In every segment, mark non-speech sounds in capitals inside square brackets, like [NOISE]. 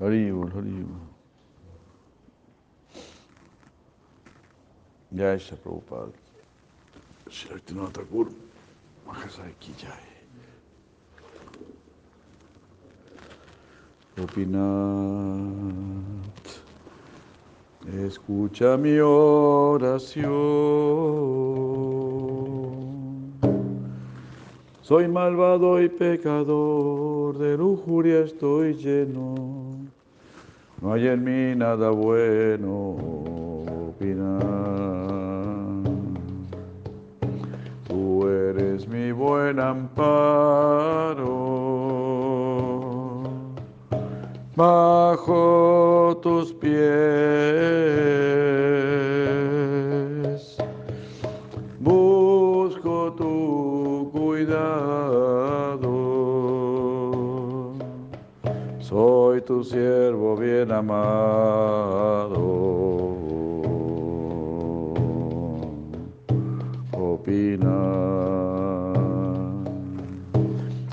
Haribol, Haribol. Jai Shri Prabhupada. Shri Bhaktivinoda Thakur. Mahasaya Ki Jai. Gopinath, escucha mi oración. Soy malvado y pecador, de lujuria estoy lleno. No hay en mí nada bueno, Gopinath. Tú eres mi buen amparo. Bajo tus pies tu siervo bien amado. Opina,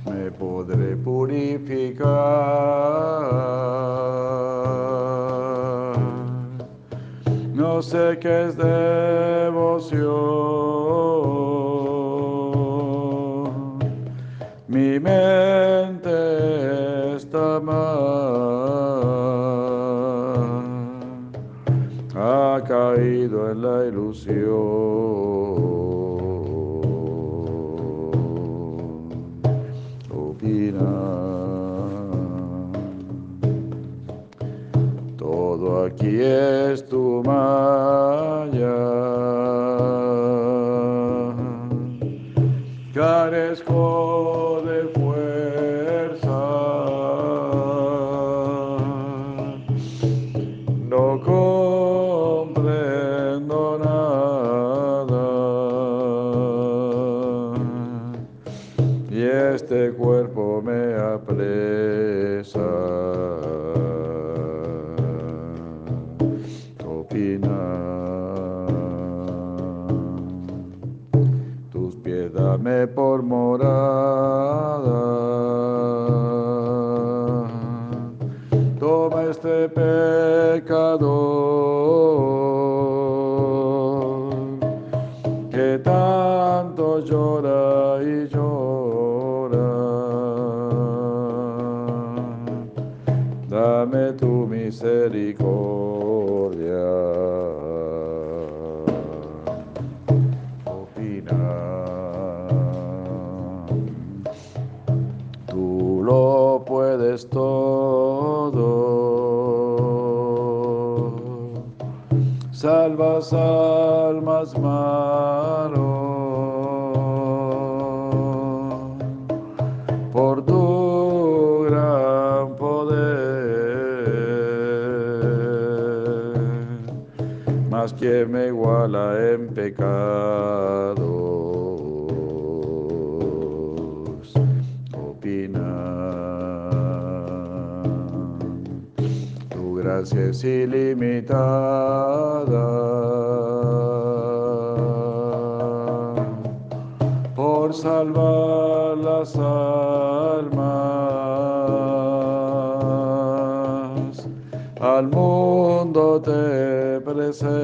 me podré purificar. No sé qué es devoción. Mi mente ha caído en la ilusión. Opina. Todo aquí es tu maya. Tus pies dame por morada. Toma este pecador que tanto llora y llora. Dame tu misericordia. Salvas almas malo. Por tu gran poder. Más que me iguala en pecados. Opina. Tu gracia es ilimitada las almas. Al mundo te presentas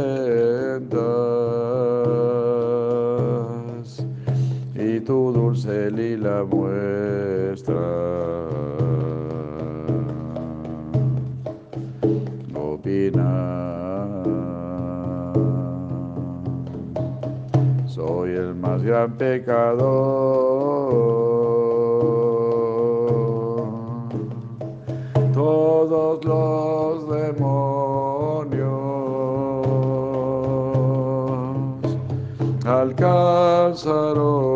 y tu dulce lila muestra. Soy el más gran pecador. সরো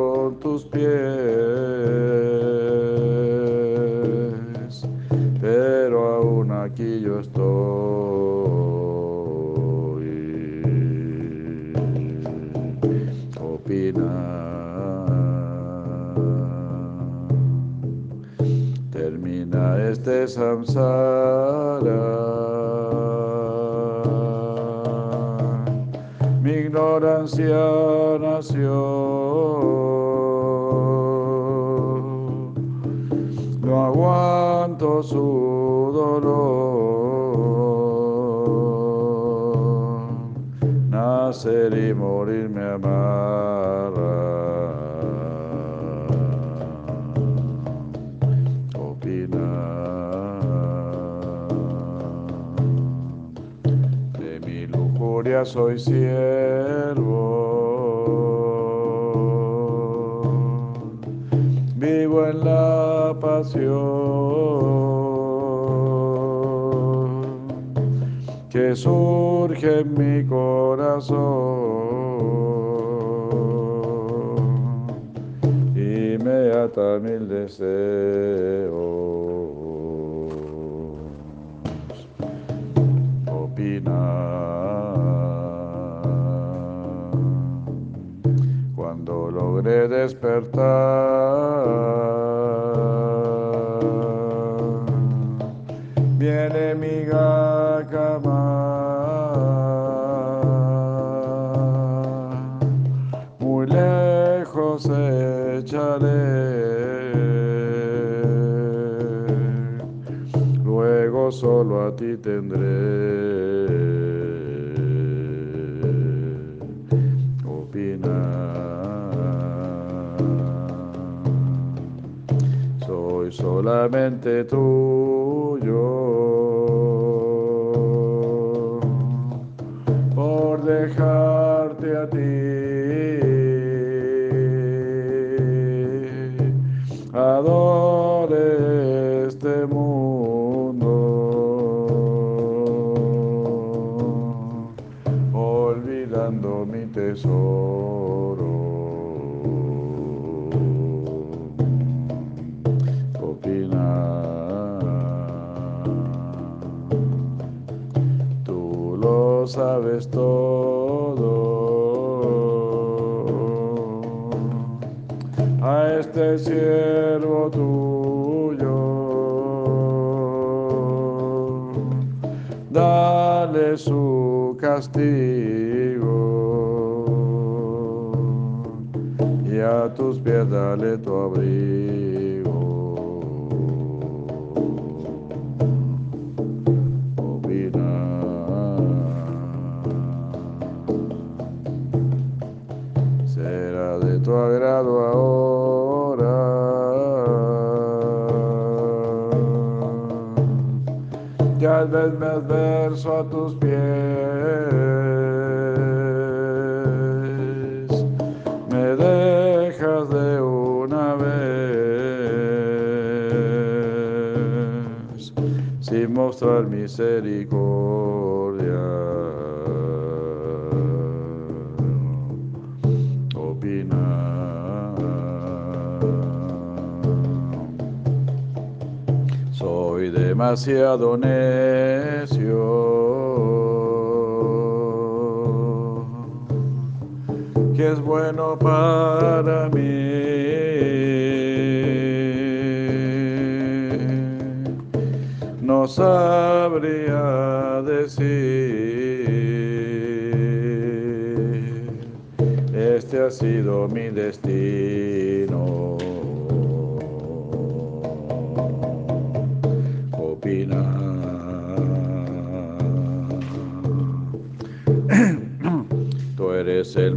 ignorancia nació. No aguanto su dolor. Nacer y morir me amarra. Soy siervo. Vivo en la pasión que surge en mi corazón y me ata mil deseos. Despertar. Viene mi gacama, muy lejos echaré. Luego solo a ti tendré. Solamente tuyo por dejarte a ti. Adore este mundo, olvidando mi tesoro. Siervo tuyo, dale su castigo y a tus pies dale tu abrigo. Me adverso a tus pies. Me dejas de una vez sin mostrar misericordia. Demasiado necio, que es bueno para mí. No sabría decir, este ha sido mi destino.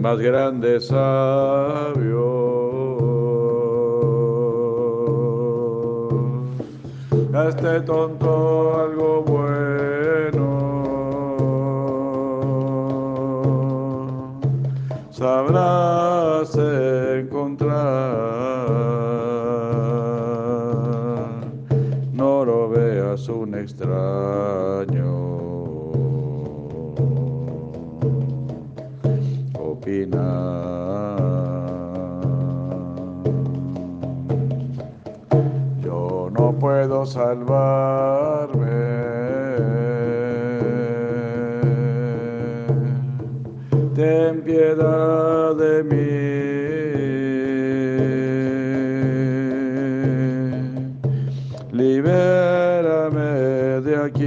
Más grande sabio. Este tonto aquí,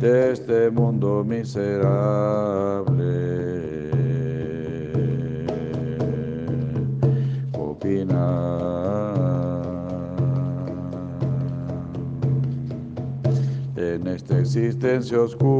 de este mundo miserable. En esta existencia oscura.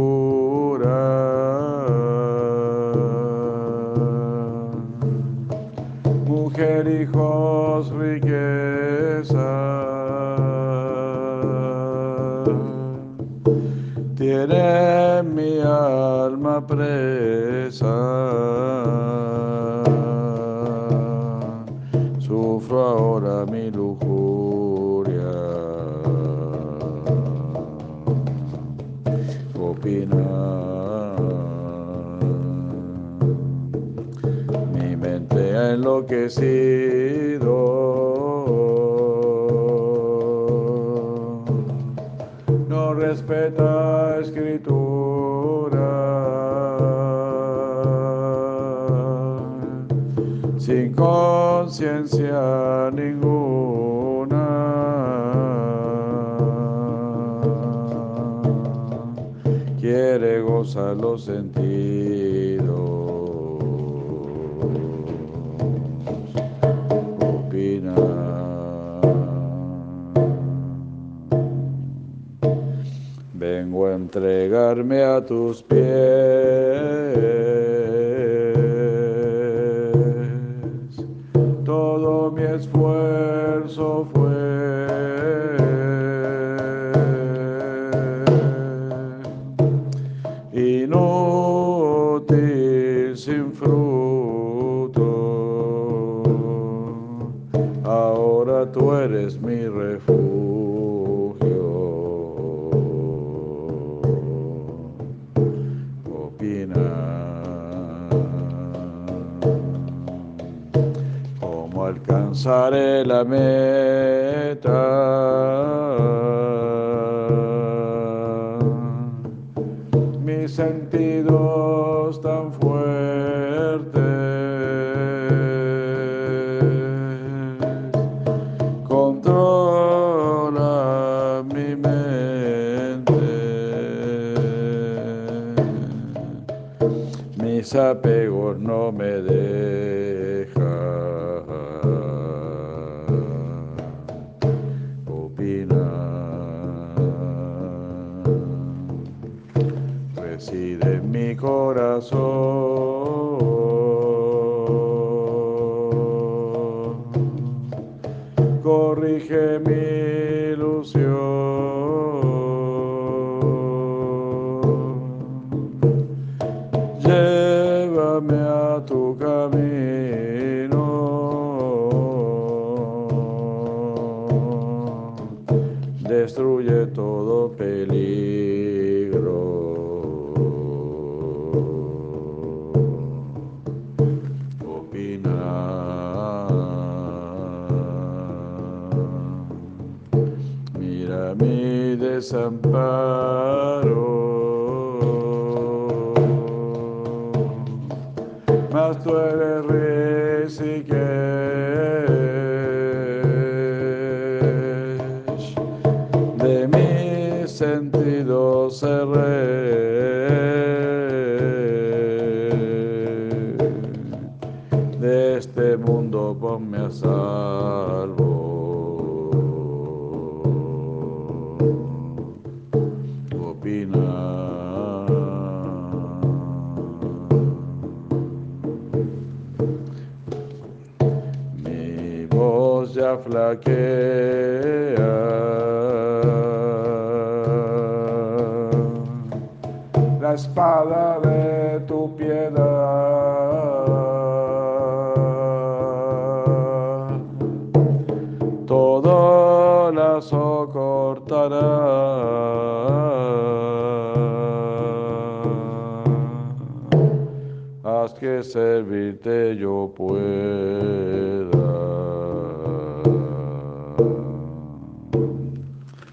sentidos tan fuertes. Controla mi mente, mis apetitos.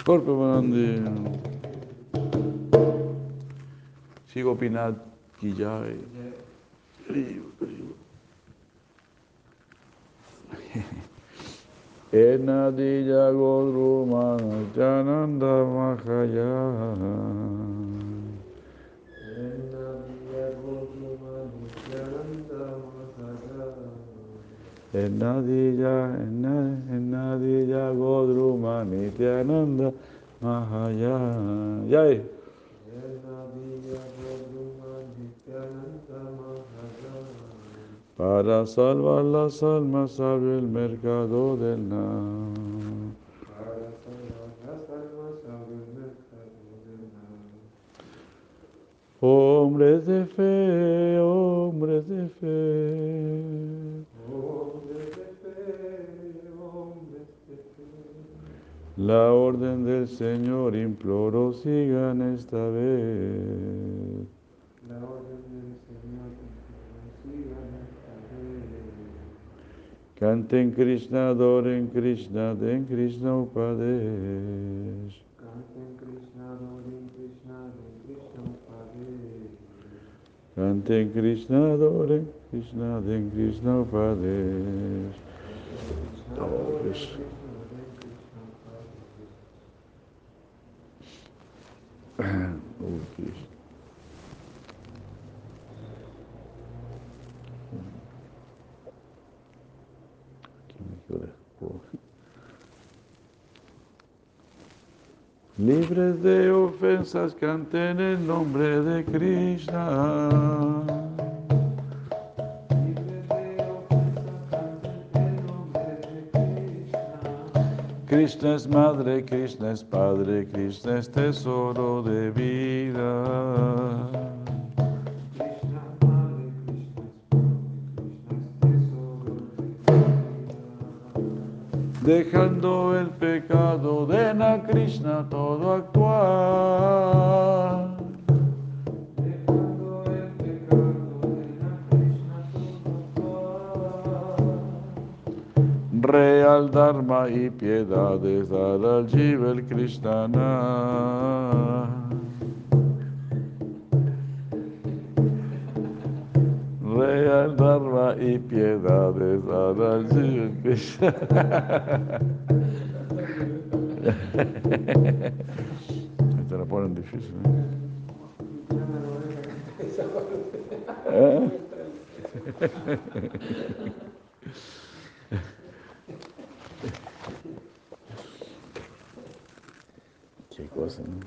Corpo Manande. Sigo Pinat Quillave. Eh. [LAUGHS] Enadilla Gorumana Jananda Mahaya. Enadilla, Enadilla, Godruma, Nityananda, Mahayana. Ya ahí. Para salvar las almas abre el mercado del Nam. Para salvar las almas abre el mercado del Nam. Hombres de fe, hombres de fe. La orden del Señor imploro sigan esta vez. La orden del Señor que sigan esta vez. Canten Krishna, adoren Krishna, den Krishna Upadesh. Canten Krishna, adoren Krishna, den Krishna Upadesh. Canten Krishna, adoren Krishna, den Krishna Upadesh. Krishna Upadesh. Libres de ofensas, canten el nombre de Krishna. Krishna. Es madre, Krishna es padre, Krishna es tesoro de vida. De. Dejando el pecado, den a Krishna todo actuar. Real Dharma y piedades dar al Jiva el Krishnana. Real Dharma y piedades dar al Jiva el Krishnana. [LAUGHS] Te la ponen difícil. ¿eh? ¿Eh? [LAUGHS] Qué cosa, ¿no?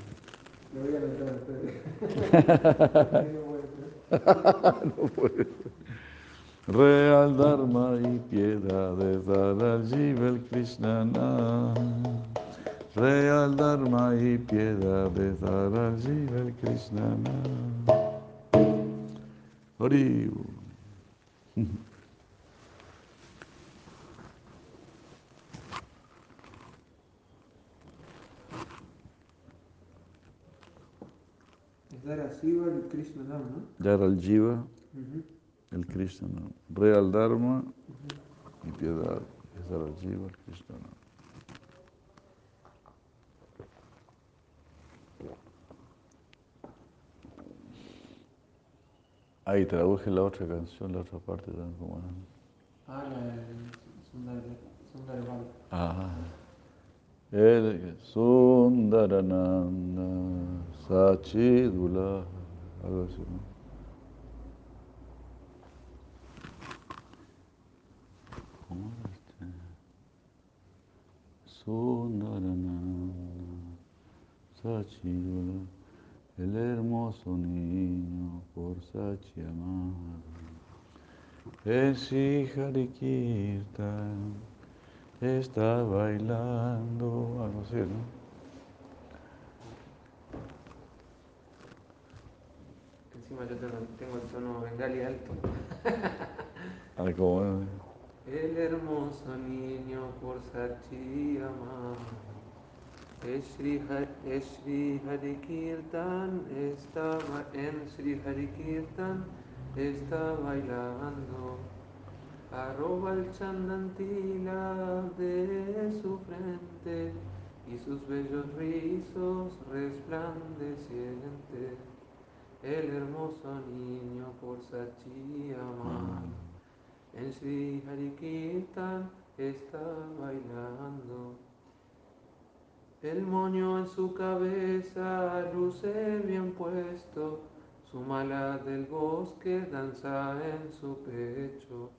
Lo voy a anotar, espérate. Medio vuelta. [LAUGHS] Real Dharma y piedades dar al Jiva el Krishnana. Real Dharma y piedades dar al Jiva el Krishnana. Es dar a Shiva el Krishna Nam, ¿no? Jiva el Krishnana. Real Dharma y piedad al Jiva el Krishnana. Ahí traduje la otra canción, la otra parte también era. Ah, la de Sundar, Sundarval. Sundarananda Sachidula, algo así, ¿no? ¿Cómo era este? Sundarananda Sachidula, el hermoso niño por Sachi amado. El Sri Hari Kirtan está bailando, algo así, ¿no? Encima yo tengo, el tono bengali alto. [LAUGHS] Algo como, El hermoso niño por Sachi Sri Hari Kirtan estaba en Sri Hari Kirtan está bailando. Arroba el chandantila de su frente y sus bellos rizos resplandecientes. El hermoso niño por Sachi amado. En Sri Hari Kirtan está bailando. El moño en su cabeza luce bien puesto, su mala del bosque danza en su pecho.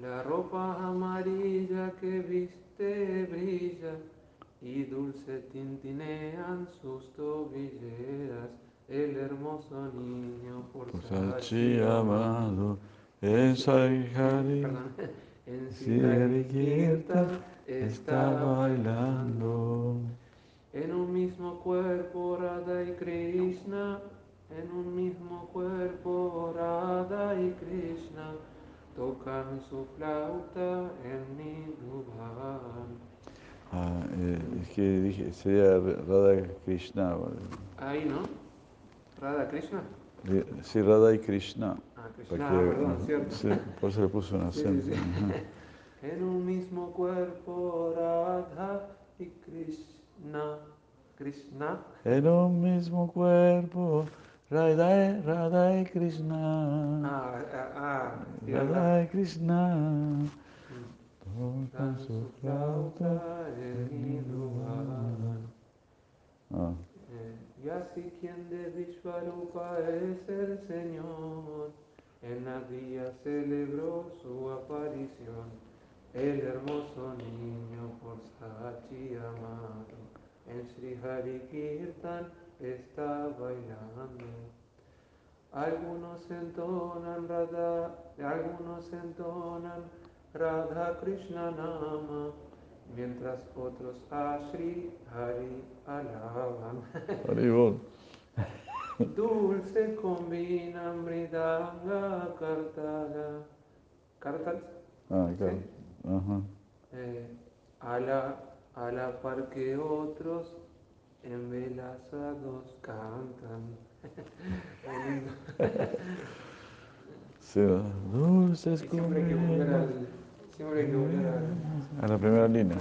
La ropa amarilla que viste brilla y dulce tintinean sus tobilleras. El hermoso niño por Sachi amado. Hari, Perdón. [LAUGHS] En si Hari Kirtan está bailando. En un mismo cuerpo Radha y Krishna, en un mismo cuerpo Radha y Krishna, tocan su flauta en Nidhuvan. Ah, eh, es que dije, sería Radha Krishna. Ahí, ¿no? Radha Krishna. Sí, Radha y Krishna. Ah, Krishna, que- perdón, cierto. sí, por eso le puse un Sí, sí, acento. sí. En un mismo cuerpo Radha y Krishna. Krishna. En un mismo cuerpo, Radha, y- Radha y Krishna. Ah, ah, ah, sí, ¿verdad? Radha y Krishna. Tocan su flauta. en Nidhuvan. Ah, Eh, Y así quien de Vishvarupa es el Señor, en la día celebró su aparición, el hermoso niño por Sachi amado, en Sri Hari Kirtan está bailando. Algunos entonan Radha, algunos entonan Radha Krishna Nama, mientras otros a Sri Hari alaban. [LAUGHS] Haribol. Dulce combina Mridanga Kartala. Kartal. Ah, claro. Sí. Eh, a, la, a la par que otros embelazados cantan. Qué lindo. Sí, dulces siempre hay que volver al. Siempre hay que volver al. A la primera línea.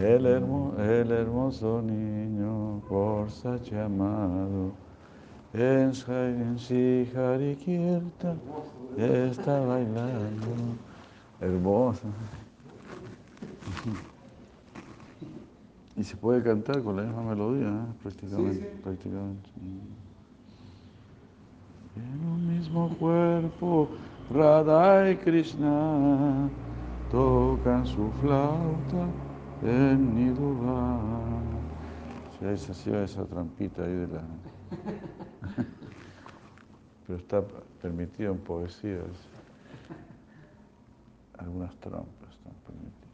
El, hermo- el hermoso niño por Sachi amado en en Kirtan está bailando. Hermoso. Y se puede cantar con la misma melodía, ¿eh? prácticamente. Sí, sí. prácticamente. En un mismo cuerpo, Radha y Krishna tocan su flauta en Nidhuvan. Sí, ahí se hacía esa trampita ahí de la... [LAUGHS] Pero está permitido en poesías. Algunas trampas están permitidas.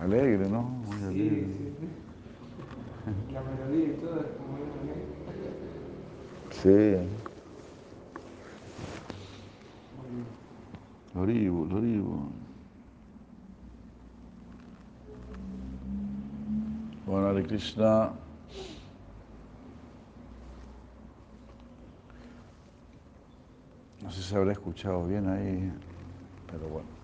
Alegre, ¿no? Muy Sí, alegre. sí, sí. La melodía y todo es como muy bien. Sí. Horrible, horrible. Bueno, Hare Krishna. No sé si habrá escuchado bien ahí, pero bueno.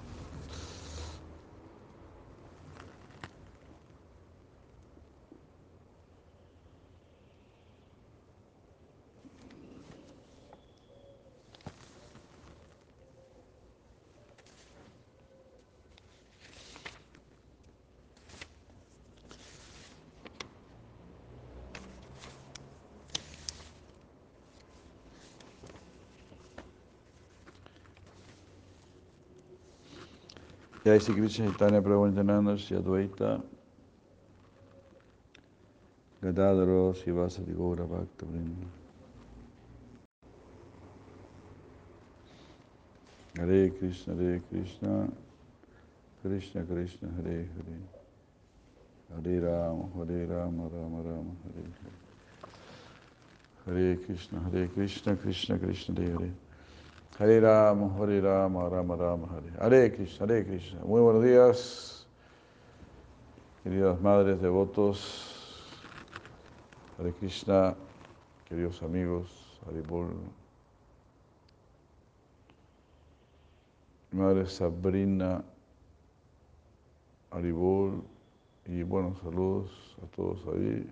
Jai Sri Krishna Chaitanya Prabhu Nityananda Shri Advaita Gadadhara Sivasati Gaura Bhakta Vrinda. Hare Krishna Hare Krishna Krishna Krishna Hare Hare. Hare Rama Hare Rama Rama Rama Hare Hare. Hare Krishna Hare Krishna Krishna Krishna Hare Hare Hare Rama, Hare Rama, Rama Rama, Hare. Hare Krishna, Hare Krishna. Muy buenos días, queridas madres devotos. Hare Krishna, queridos amigos, Hare. Madre Sabrina, Haribol. Y bueno, saludos a todos ahí.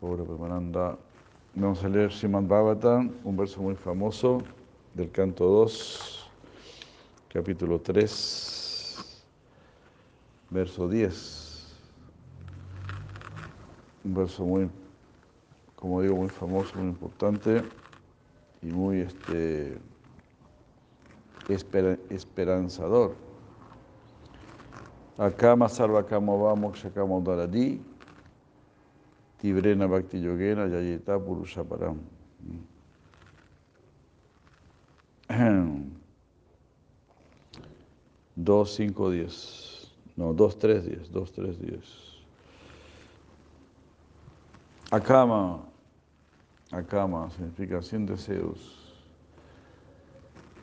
Pobre Premananda. Vamos a leer Srimad Bhagavatam, un verso muy famoso del canto 2, capítulo 3, verso 10. Un verso muy, como digo, muy famoso, muy importante y muy este, esper- esperanzador. Akama sarva kama va moksha kama daradi, tibrena bhakti yogena yayeta purusha param. 2, 5, 10. No, 2, 3, 10. 2, 3, 10. Akama. Akama significa sin deseos.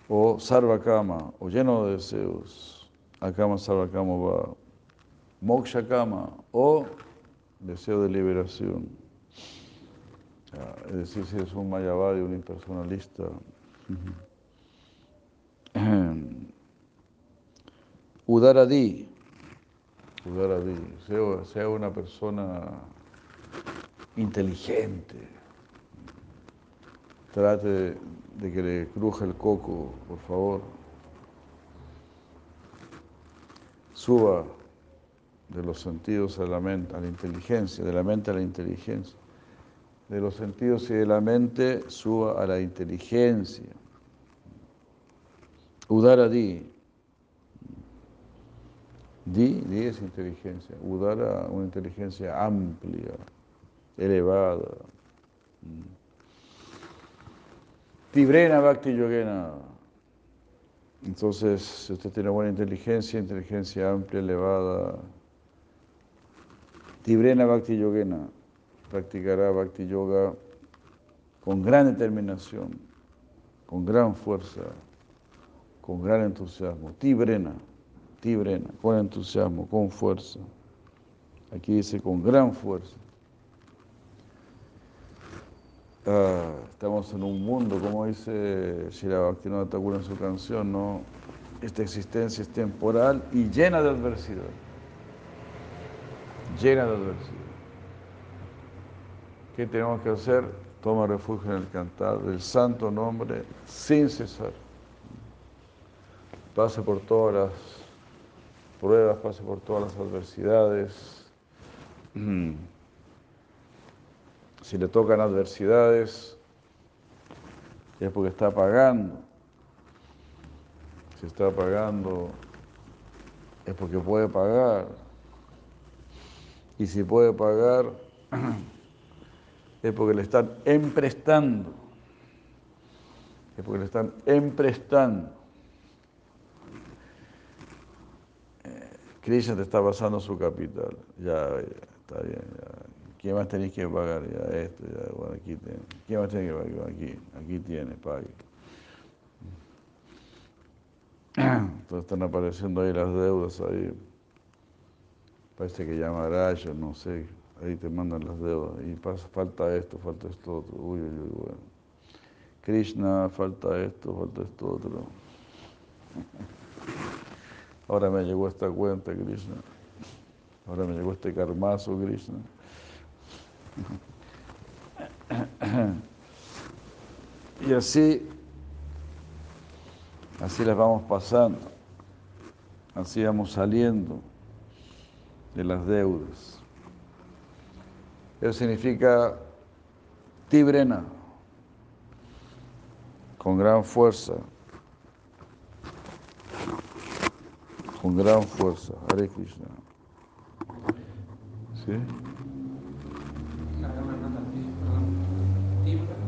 O sarvakama, o lleno de deseos. Akama, sarvakama va. Mokshakama, o deseo de liberación. Ah, es decir, si es un mayavadi, un impersonalista. Udaradi. Udaradi. Sea, sea una persona inteligente. Trate de que le cruje el coco, por favor. Suba de los sentidos a la mente, a la inteligencia, de la mente a la inteligencia. De los sentidos y de la mente suba a la inteligencia. Udara di. Di, di es inteligencia. Udara, una inteligencia amplia, elevada. Tibrena Bhakti Yogena. Entonces, si usted tiene buena inteligencia, inteligencia amplia, elevada, Tibrena Bhakti Yogena, practicará Bhakti Yoga con gran determinación, con gran fuerza, con gran entusiasmo. Tibrena, Tibrena, con entusiasmo, con fuerza. Aquí dice con gran fuerza. Ah, estamos en un mundo, como dice Shira Thakur en su canción, ¿no? Esta existencia es temporal y llena de adversidad. Llena de adversidad. ¿Qué tenemos que hacer? Toma refugio en el cantar del santo nombre sin cesar. Pase por todas las pruebas, pase por todas las adversidades. [CLEARS THROAT] Si le tocan adversidades, es porque está pagando. Si está pagando, es porque puede pagar. Y si puede pagar, [CLEARS THROAT] es porque le están emprestando. Es porque le están emprestando. Krishna te está pasando su capital. Ya, ya, está bien. Ya. ¿Qué más tenéis que pagar? Ya esto, ya, bueno, aquí tiene. ¿Qué más tenéis que pagar? Aquí, aquí tiene, pague. Entonces están apareciendo ahí las deudas ahí. Parece que llama Raya, no sé. Ahí te mandan las deudas. Y pasa, falta esto, falta esto otro. Uy, uy, uy, bueno. Krishna, falta esto, falta esto otro. Ahora me llegó esta cuenta, Krishna. Ahora me llegó este karmazo, Krishna. Y así, así las vamos pasando, así vamos saliendo de las deudas. Eso significa tibrena, con gran fuerza, con gran fuerza. Hare Krishna. ¿Sí? Aquí, perdón.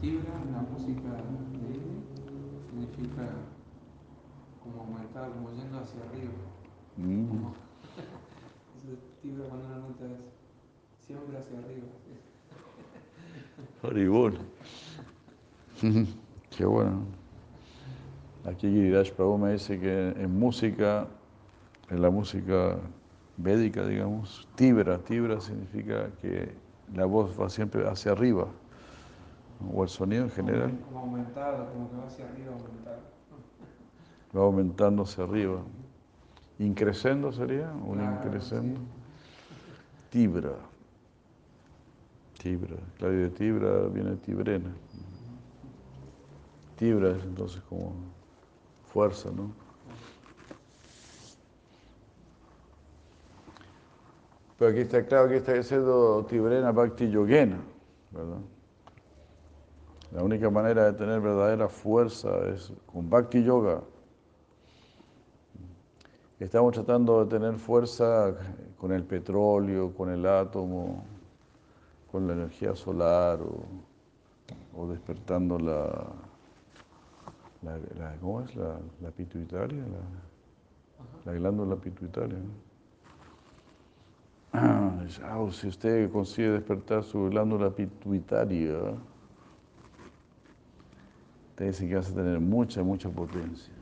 Tibra, la música de India, significa como aumentar, como yendo hacia arriba. Mm. Como, [LAUGHS] tibra cuando una nota es siempre hacia arriba. Haribol. [LAUGHS] [LAUGHS] Qué bueno. Aquí Giriraj Prabhu me dice que en música, en la música védica, digamos, tibra, tibra significa que la voz va siempre hacia arriba, o el sonido en general Como, aumentado, como que va hacia arriba aumentado. va aumentando hacia arriba. Increscendo sería, un Claro, increscendo. sí. Tibra. Tibra. Claro, de tibra viene tibrena. Tibra es entonces como fuerza, ¿no? Pero aquí está claro que está diciendo tibrena bhakti yogena, ¿verdad? La única manera de tener verdadera fuerza es con bhakti yoga. Estamos tratando de tener fuerza con el petróleo, con el átomo, con la energía solar o, o despertando la, la, la- ¿cómo es? La, la pituitaria, la- la glándula pituitaria. Ah, si usted consigue despertar su glándula pituitaria, te dice que vas a tener mucha, mucha potencia,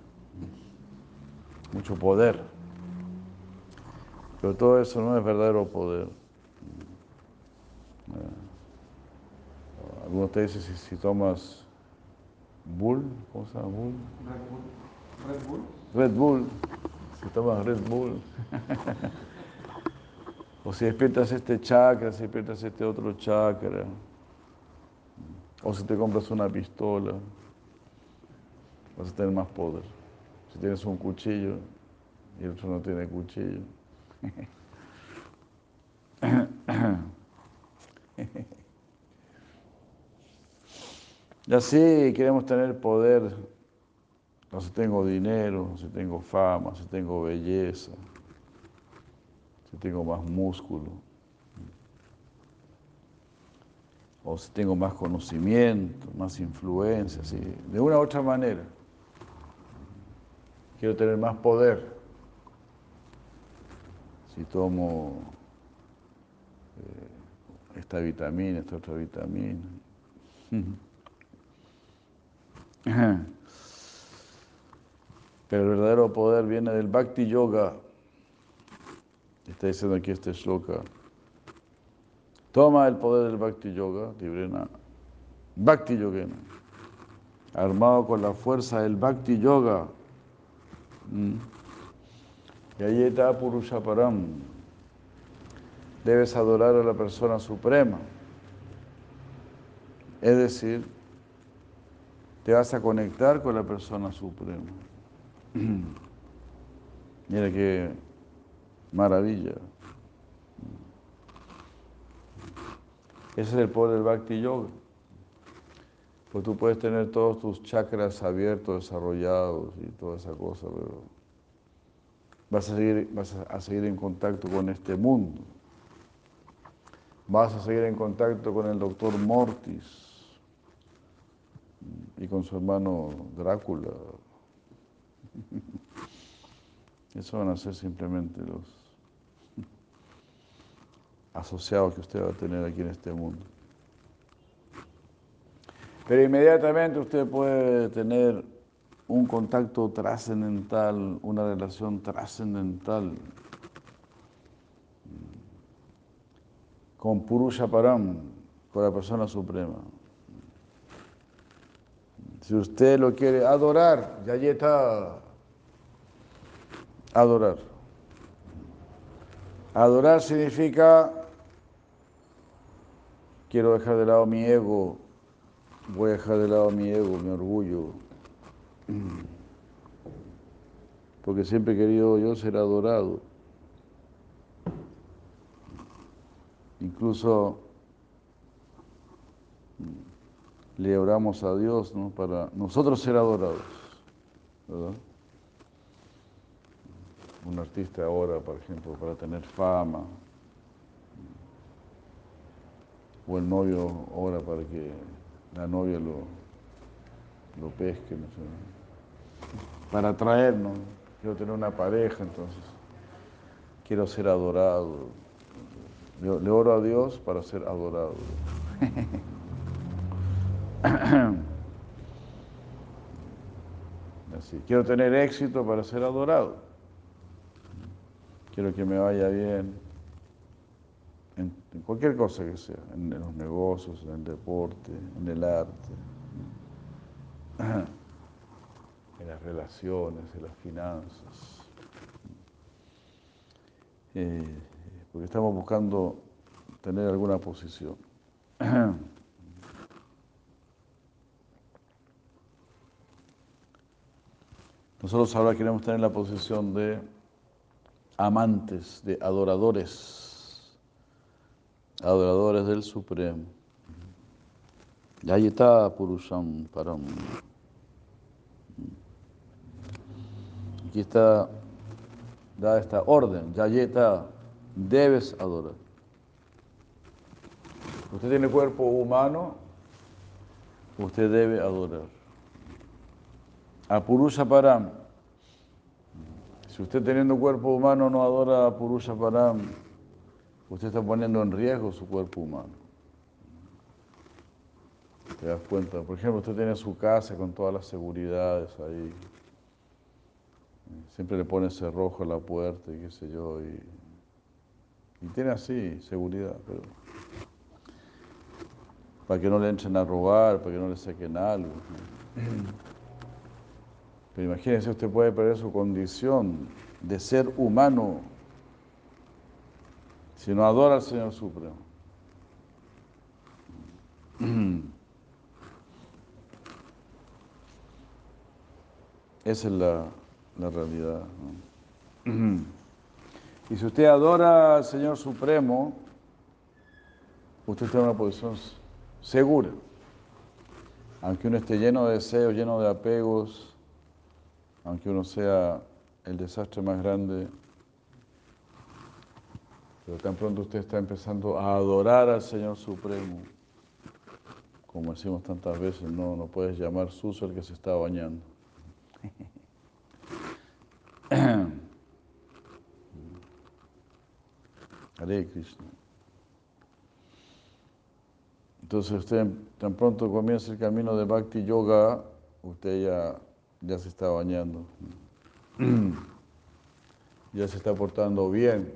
mucho poder. Pero todo eso no es verdadero poder. Ah, algunos te dicen si tomas Bull, ¿cómo se llama Bull? Red Bull. Red Bull, si tomas Red Bull. o si despiertas este chakra, si despiertas este otro chakra. O si te compras una pistola, vas a tener más poder. Si tienes un cuchillo y el otro no tiene cuchillo. [LAUGHS] Y así queremos tener poder, no si tengo dinero, si tengo fama, si tengo belleza, si tengo más músculo, o si tengo más conocimiento, más influencia, de una u otra manera. Quiero tener más poder. Si tomo eh, esta vitamina, esta otra vitamina. [LAUGHS] Pero el verdadero poder viene del Bhakti Yoga. Está diciendo aquí este shloka. Toma el poder del Bhakti Yoga, Tibrena. Bhakti Yogena. Armado con la fuerza del Bhakti Yoga. Mm. Y ahí está Purushaparam. Debes adorar a la persona suprema. Es decir, te vas a conectar con la persona suprema. [CLEARS THROAT] Mira qué maravilla. Ese es el poder del Bhakti Yoga. Pues tú puedes tener todos tus chakras abiertos, desarrollados y toda esa cosa, pero vas a seguir, vas a seguir en contacto con este mundo. Vas a seguir en contacto con el doctor Mortis y con su hermano Drácula. Eso van a ser simplemente los asociados que usted va a tener aquí en este mundo. Pero inmediatamente usted puede tener un contacto trascendental, una relación trascendental con Purusha Param, con la persona suprema. Si usted lo quiere adorar, ya está. Adorar. Adorar significa, quiero dejar de lado mi ego, voy a dejar de lado mi ego, mi orgullo. Porque siempre he querido yo ser adorado. Incluso le oramos a Dios ¿no? para nosotros ser adorados. Un artista ora, por ejemplo, para tener fama. O el novio ora para que la novia lo, lo pesque, no. Para atraernos. Quiero tener una pareja, entonces. Quiero ser adorado. Le oro a Dios para ser adorado. [LAUGHS] [CLEARS THROAT] Así, quiero tener éxito para ser adorado. Quiero que me vaya bien en, cualquier cosa que sea, en, los negocios, en el deporte, en el arte, [CLEARS THROAT] en las relaciones, en las finanzas. Eh, porque estamos buscando tener alguna posición. [CLEARS THROAT] Nosotros ahora queremos tener la posición de amantes, de adoradores, adoradores del Supremo. Y ahí está Purusham Param. Aquí está dada esta orden, está, debes adorar. Usted tiene cuerpo humano, usted debe adorar a Purusha Param. Si usted teniendo cuerpo humano no adora a Purusha Param, usted está poniendo en riesgo su cuerpo humano. ¿Te das cuenta? Por ejemplo, usted tiene su casa con todas las seguridades ahí. Siempre le pone cerrojo a la puerta y qué sé yo. Y, y tiene así seguridad, pero para que no le entren a robar, para que no le saquen algo. Pero imagínese, usted puede perder su condición de ser humano si no adora al Señor Supremo. [CLEARS THROAT] Esa es la, la realidad. [CLEARS THROAT] Y si usted adora al Señor Supremo, usted está en una posición segura. Aunque uno esté lleno de deseos, lleno de apegos, aunque uno sea el desastre más grande, pero tan pronto usted está empezando a adorar al Señor Supremo, como decimos tantas veces, no, no puedes llamar sucio al que se está bañando. [COUGHS] Hare Krishna. Entonces usted tan pronto comienza el camino de Bhakti Yoga, usted ya, ya se está bañando. [CLEARS THROAT] ya se está portando bien.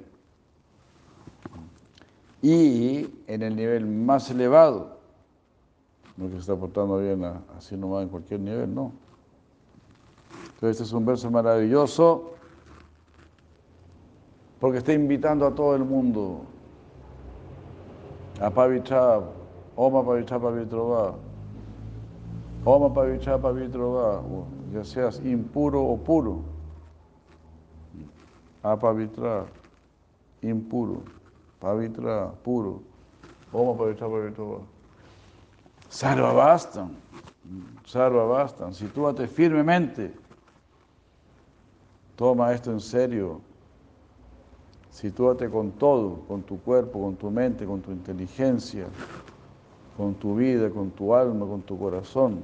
Y en el nivel más elevado, no que se está portando bien así nomás en cualquier nivel, no. Entonces este es un verso maravilloso porque está invitando a todo el mundo a Pavitra, Oma Pavitra Pavitrova, Oma Pavitra Pavitrova, ya seas impuro o puro, a Pavitra, impuro, Pavitra, puro, Oma Pavitra Pavitrova. Sarva bastan, sarva bastan, sitúate firmemente, toma esto en serio. Sitúate con todo, con tu cuerpo, con tu mente, con tu inteligencia, con tu vida, con tu alma, con tu corazón.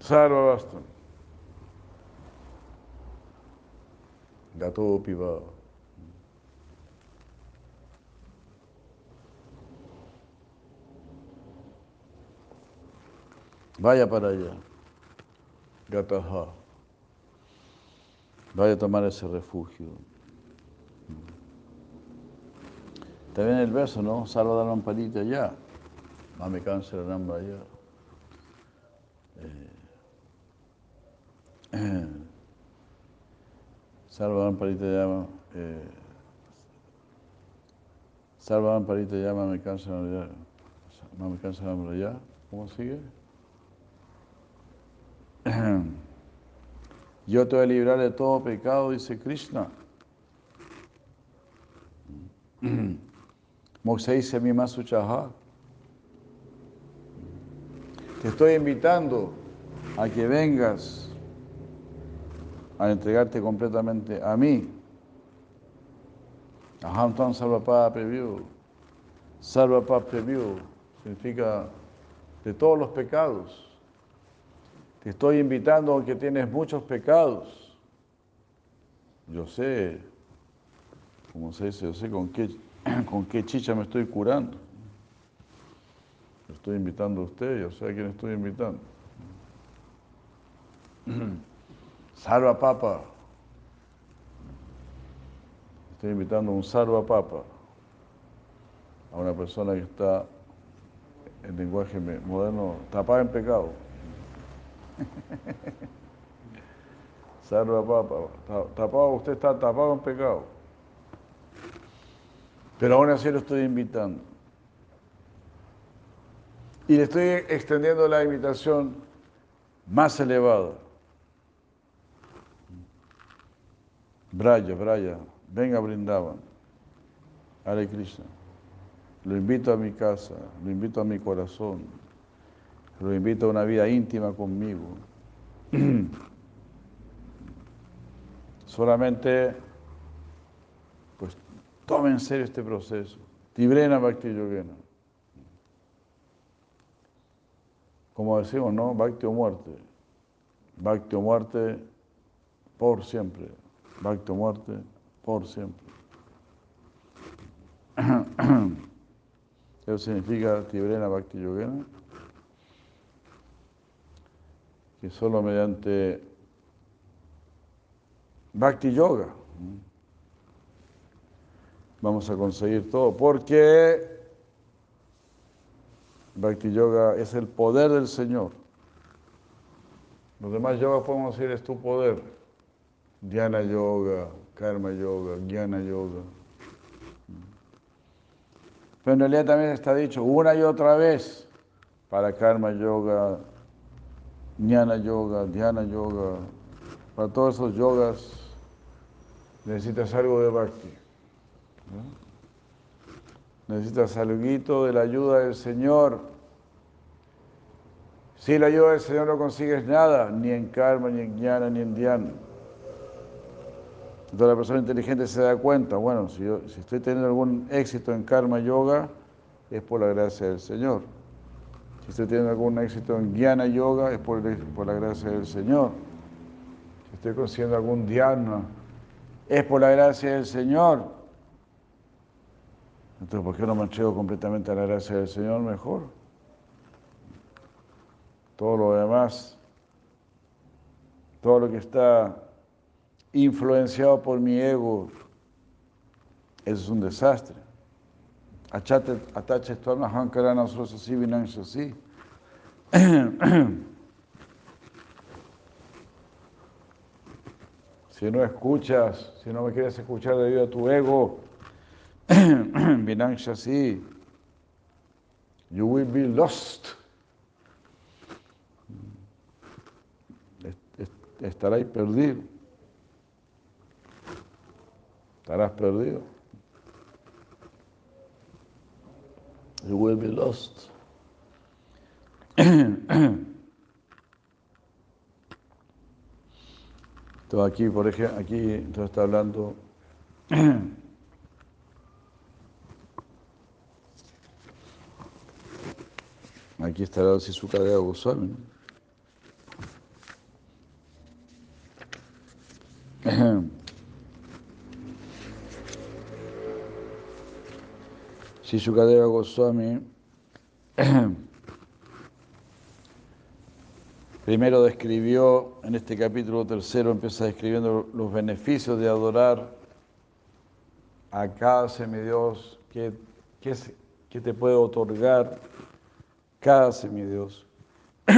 Sarva basta. Gato pivado. Vaya para allá. Gataha. Vaya a tomar ese refugio. También el verso, ¿no? Salva la lamparita ya. Mame cáncer lámpara ya. Eh, salva la lamparita ya. Eh, salva la lamparita ya, mame cáncer ya. Mame cáncer la lámpara ya. ¿Cómo sigue? [CLEARS THROAT] Yo te voy a librar de todo pecado, dice Krishna. [CLEARS THROAT] Moksei mi Masuchaha. Te estoy invitando a que vengas a entregarte completamente a mí. Aham Tam Sarvapa Preview. Sarvapa Preview significa de todos los pecados. Te estoy invitando aunque tienes muchos pecados. Yo sé, como se dice, yo sé con qué, [CLEARS THROAT] con qué chicha me estoy curando. estoy invitando a usted, yo sé a quién estoy invitando. [CLEARS THROAT] Salva Papa. Estoy invitando a un Salva Papa, a una persona que está en lenguaje moderno tapada en pecado. [LAUGHS] Salva papa, tapado, usted está tapado en pecado. Pero aún así lo estoy invitando. Y le estoy extendiendo la invitación más elevada. Braya, Braya, venga Brindavan. Hare Krishna. Lo invito a mi casa, lo invito a mi corazón. Lo invito a una vida íntima conmigo. [CLEARS THROAT] Solamente, pues, tome en serio este proceso. Tibrena Bhakti Yogena. Como decimos, ¿no? Bhakti o muerte. Bhakti o muerte, por siempre. Bhakti muerte, por siempre. Eso significa Tibrena Bhakti Yogena, que solo mediante Bhakti Yoga vamos a conseguir todo, porque Bhakti Yoga es el poder del Señor. Los demás yogas podemos decir es tu poder. Dhyana Yoga, Karma Yoga, Jnana Yoga. Pero en realidad también está dicho una y otra vez para Karma Yoga, Jnana Yoga, Dhyana Yoga. Para todos esos yogas necesitas algo de Bhakti. Necesitas algo de la ayuda del Señor. Si la ayuda del Señor no consigues nada, ni en karma, ni en jnana, ni en dhyana. Entonces la persona inteligente se da cuenta, bueno, si, yo, si estoy teniendo algún éxito en karma yoga, es por la gracia del Señor. Si estoy teniendo algún éxito en jnana yoga, es por, por la gracia del Señor. Si estoy consiguiendo algún dhyana, es por la gracia del Señor. Entonces, ¿por qué no me entrego completamente a la gracia del Señor? Mejor. Todo lo demás, todo lo que está influenciado por mi ego, eso es un desastre. [CLEARS THROAT] Si no escuchas, si no me quieres escuchar debido a tu ego, [CLEARS THROAT] Vinanshasi, you will be lost. Estarás perdido. Estarás perdido. You will be lost. Todo aquí, por ejemplo, aquí entonces está hablando Aquí está la Sisuka de Goswami. [CLEARS THROAT] Shisukadeva Goswami [CLEARS THROAT] primero describió, en este capítulo tercero empieza describiendo los beneficios de adorar a cada semidios que, que te puede otorgar cada semidios. [CLEARS THROAT]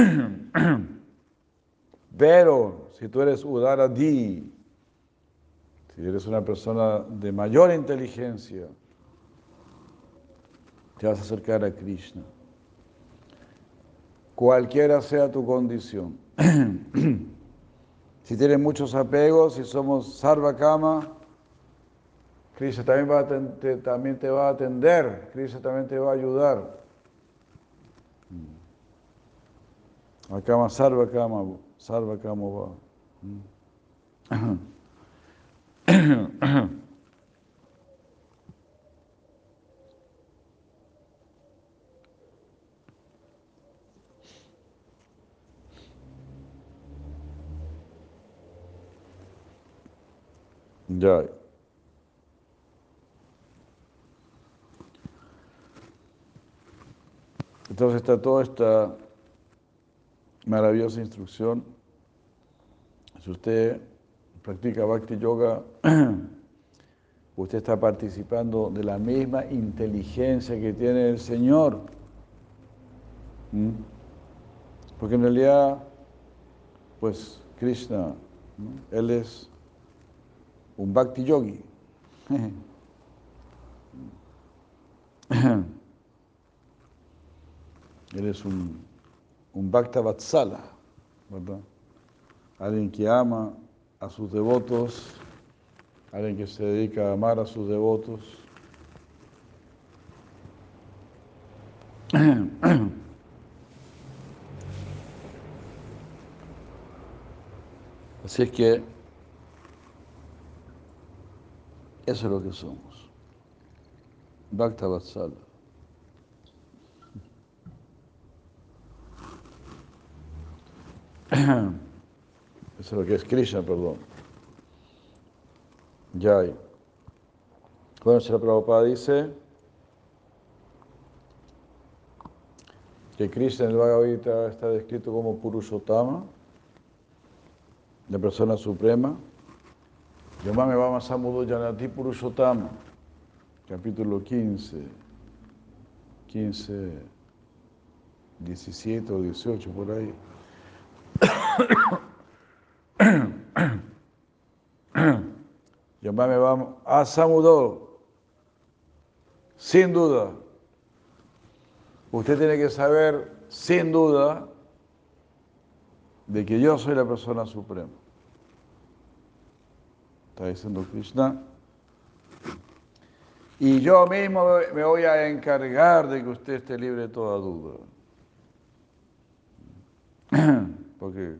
Pero si tú eres Udaradi, si eres una persona de mayor inteligencia, te vas a acercar a Krishna. Cualquiera sea tu condición. [CLEARS THROAT] si tienes muchos apegos, si somos Sarvakama, Krishna también, va te, también te va a atender, Krishna también te va a ayudar. Akama sarva kama, sarva kama va. [CLEARS THROAT] [CLEARS THROAT] Ya. Entonces está toda esta maravillosa instrucción. Si usted practica Bhakti Yoga, [CLEARS THROAT] usted está participando de la misma inteligencia que tiene el Señor. ¿Mm? Porque en realidad, pues Krishna, Él es un Bhakti Yogi. [COUGHS] Él es un un Bhakta Vatsala, ¿verdad? Alguien que ama a sus devotos, alguien que se dedica a amar a sus devotos. [COUGHS] Así es que eso es lo que somos. Bhakta Vatsala. [COUGHS] Eso es lo que es Krishna, perdón. Hay. Bueno, Sri Prabhupada dice que Krishna en el Bhagavad Gita está descrito como Purushottama, la persona suprema. Yamame Vama Samudo Janati Purushottama, capítulo 15, 15, 17 o 18 por ahí. Yamame Vama a Samudo, sin duda. Usted tiene que saber, sin duda, de que yo soy la persona suprema. Está diciendo Krishna. Y yo mismo me voy a encargar de que usted esté libre de toda duda. [CLEARS THROAT] Porque,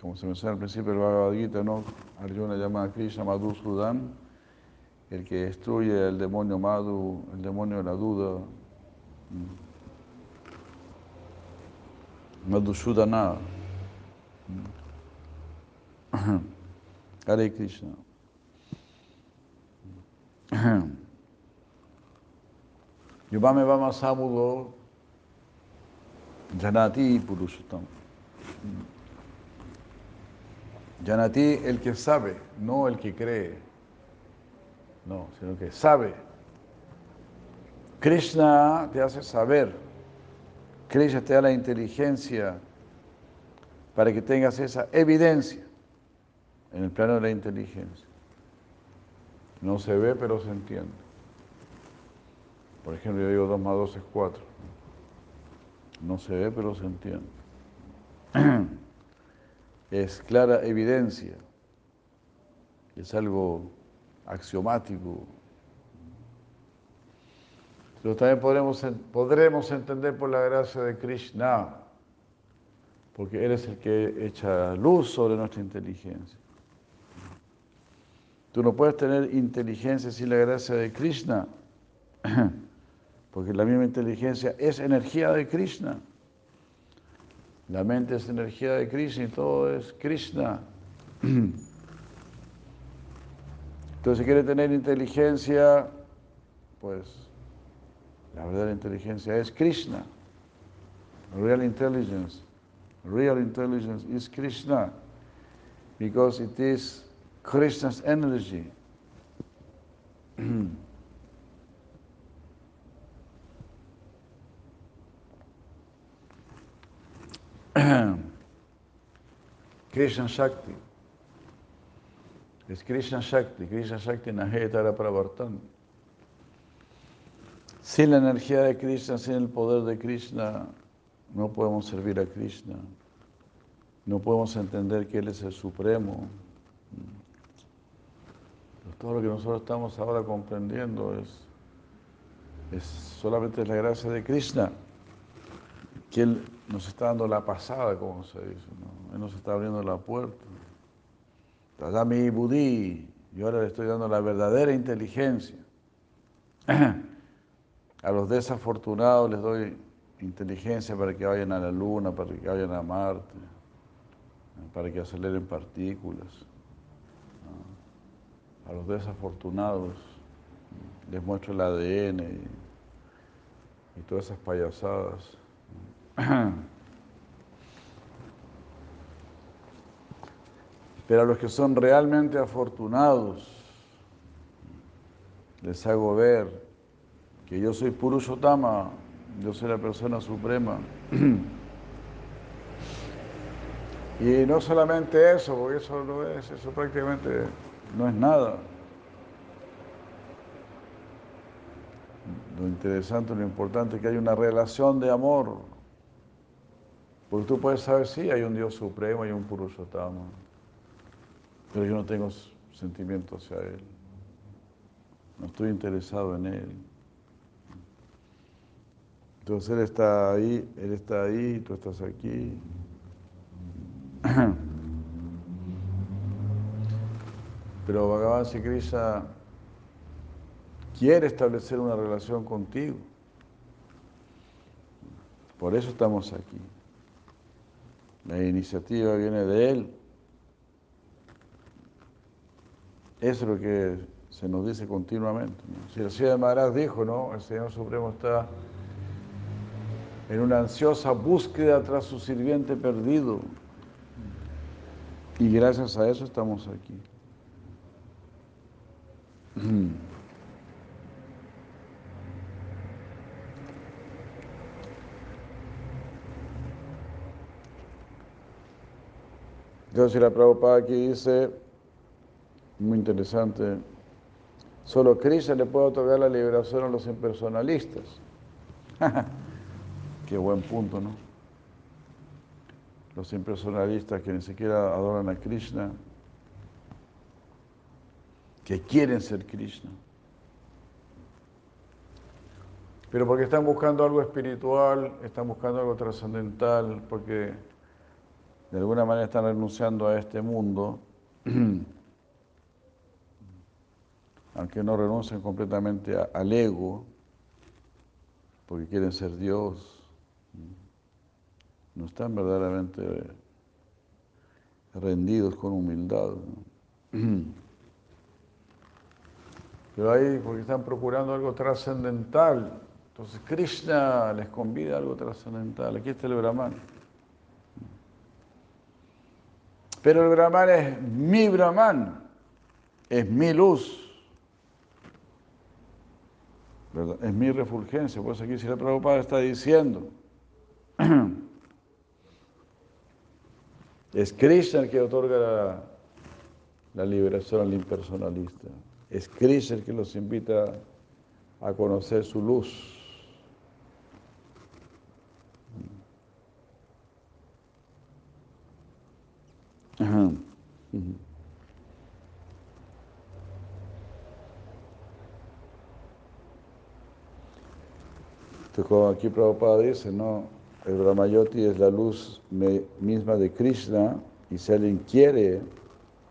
como se menciona al principio del Bhagavad Gita, ¿no? Arjuna llama a Krishna Madhusudan, el que destruye el demonio Madhu, el demonio de la duda. Madhusudana. [CLEARS THROAT] Hare Krishna. Vama Samudo Janati Purushottam. Janati, el que sabe, no el que cree. No, sino que sabe. Krishna te hace saber. Krishna te da la inteligencia para que tengas esa evidencia en el plano de la inteligencia. No se ve, pero se entiende. Por ejemplo, yo digo 2 más 2 es 4. No se ve, pero se entiende. [CLEARS THROAT] Es clara evidencia. Es algo axiomático. Pero también podremos, podremos entender por la gracia de Krishna, porque Él es el que echa luz sobre nuestra inteligencia. Tú no puedes tener inteligencia sin la gracia de Krishna, [CLEARS THROAT] porque la misma inteligencia es energía de Krishna. La mente es energía de Krishna y todo es Krishna. [CLEARS THROAT] Entonces, si quiere tener inteligencia, pues la verdadera inteligencia es Krishna. Real intelligence. Real intelligence is Krishna because it is Krishna's energy. [CLEARS THROAT] Krishna Shakti. Es Krishna Shakti. Krishna Shakti Nahetara Pravartan. Sin la energía de Krishna, sin el poder de Krishna, no podemos servir a Krishna. No podemos entender que Él es el Supremo. Todo lo que nosotros estamos ahora comprendiendo es, es solamente la gracia de Krishna, que Él nos está dando la pasada, como se dice, Él nos está abriendo la puerta. mi Budí, y ahora le estoy dando la verdadera inteligencia. [CLEARS THROAT] A los desafortunados les doy inteligencia para que vayan a la luna, para que vayan a Marte, para que aceleren partículas. A los desafortunados les muestro el ADN y, todas esas payasadas. [CLEARS THROAT] Pero a los que son realmente afortunados, les hago ver que yo soy Purushotama, yo soy la persona suprema. [CLEARS THROAT] Y no solamente eso, porque eso no es, eso prácticamente no es nada. Lo interesante, lo importante es que hay una relación de amor. Porque tú puedes saber, sí, hay un Dios supremo, hay un Purushotama, pero yo no tengo sentimiento hacia Él. No estoy interesado en Él. Entonces Él está ahí, Él está ahí, tú estás aquí. [CLEARS THROAT] Pero Bhagavan Krishna quiere establecer una relación contigo. Por eso estamos aquí. La iniciativa viene de Él. Eso es lo que se nos dice continuamente. Si el Señor Maharaj dijo, ¿no? El Señor Supremo está en una ansiosa búsqueda tras su sirviente perdido. Y gracias a eso estamos aquí. Entonces la Prabhupada aquí dice, muy interesante, solo Krishna le puede otorgar la liberación a los impersonalistas. [LAUGHS] Qué buen punto, ¿no? Los impersonalistas que ni siquiera adoran a Krishna, que quieren ser Krishna. Pero porque están buscando algo espiritual, están buscando algo trascendental, porque de alguna manera están renunciando a este mundo, [CLEARS THROAT] aunque no renuncien completamente al ego, porque quieren ser Dios, no están verdaderamente rendidos con humildad. [CLEARS THROAT] Pero ahí, porque están procurando algo trascendental, entonces Krishna les convida a algo trascendental. Aquí está el Brahman. Pero el Brahman es mi Brahman, es mi luz, es mi refulgencia. Por eso aquí si la Prabhupada está diciendo, [CLEARS THROAT] es Krishna el que otorga la liberación al impersonalista. Es Krishna el que los invita a conocer su luz. Ajá. Entonces, como aquí Prabhupada dice, ¿no? El Brahmayoti es la luz misma de Krishna y si alguien quiere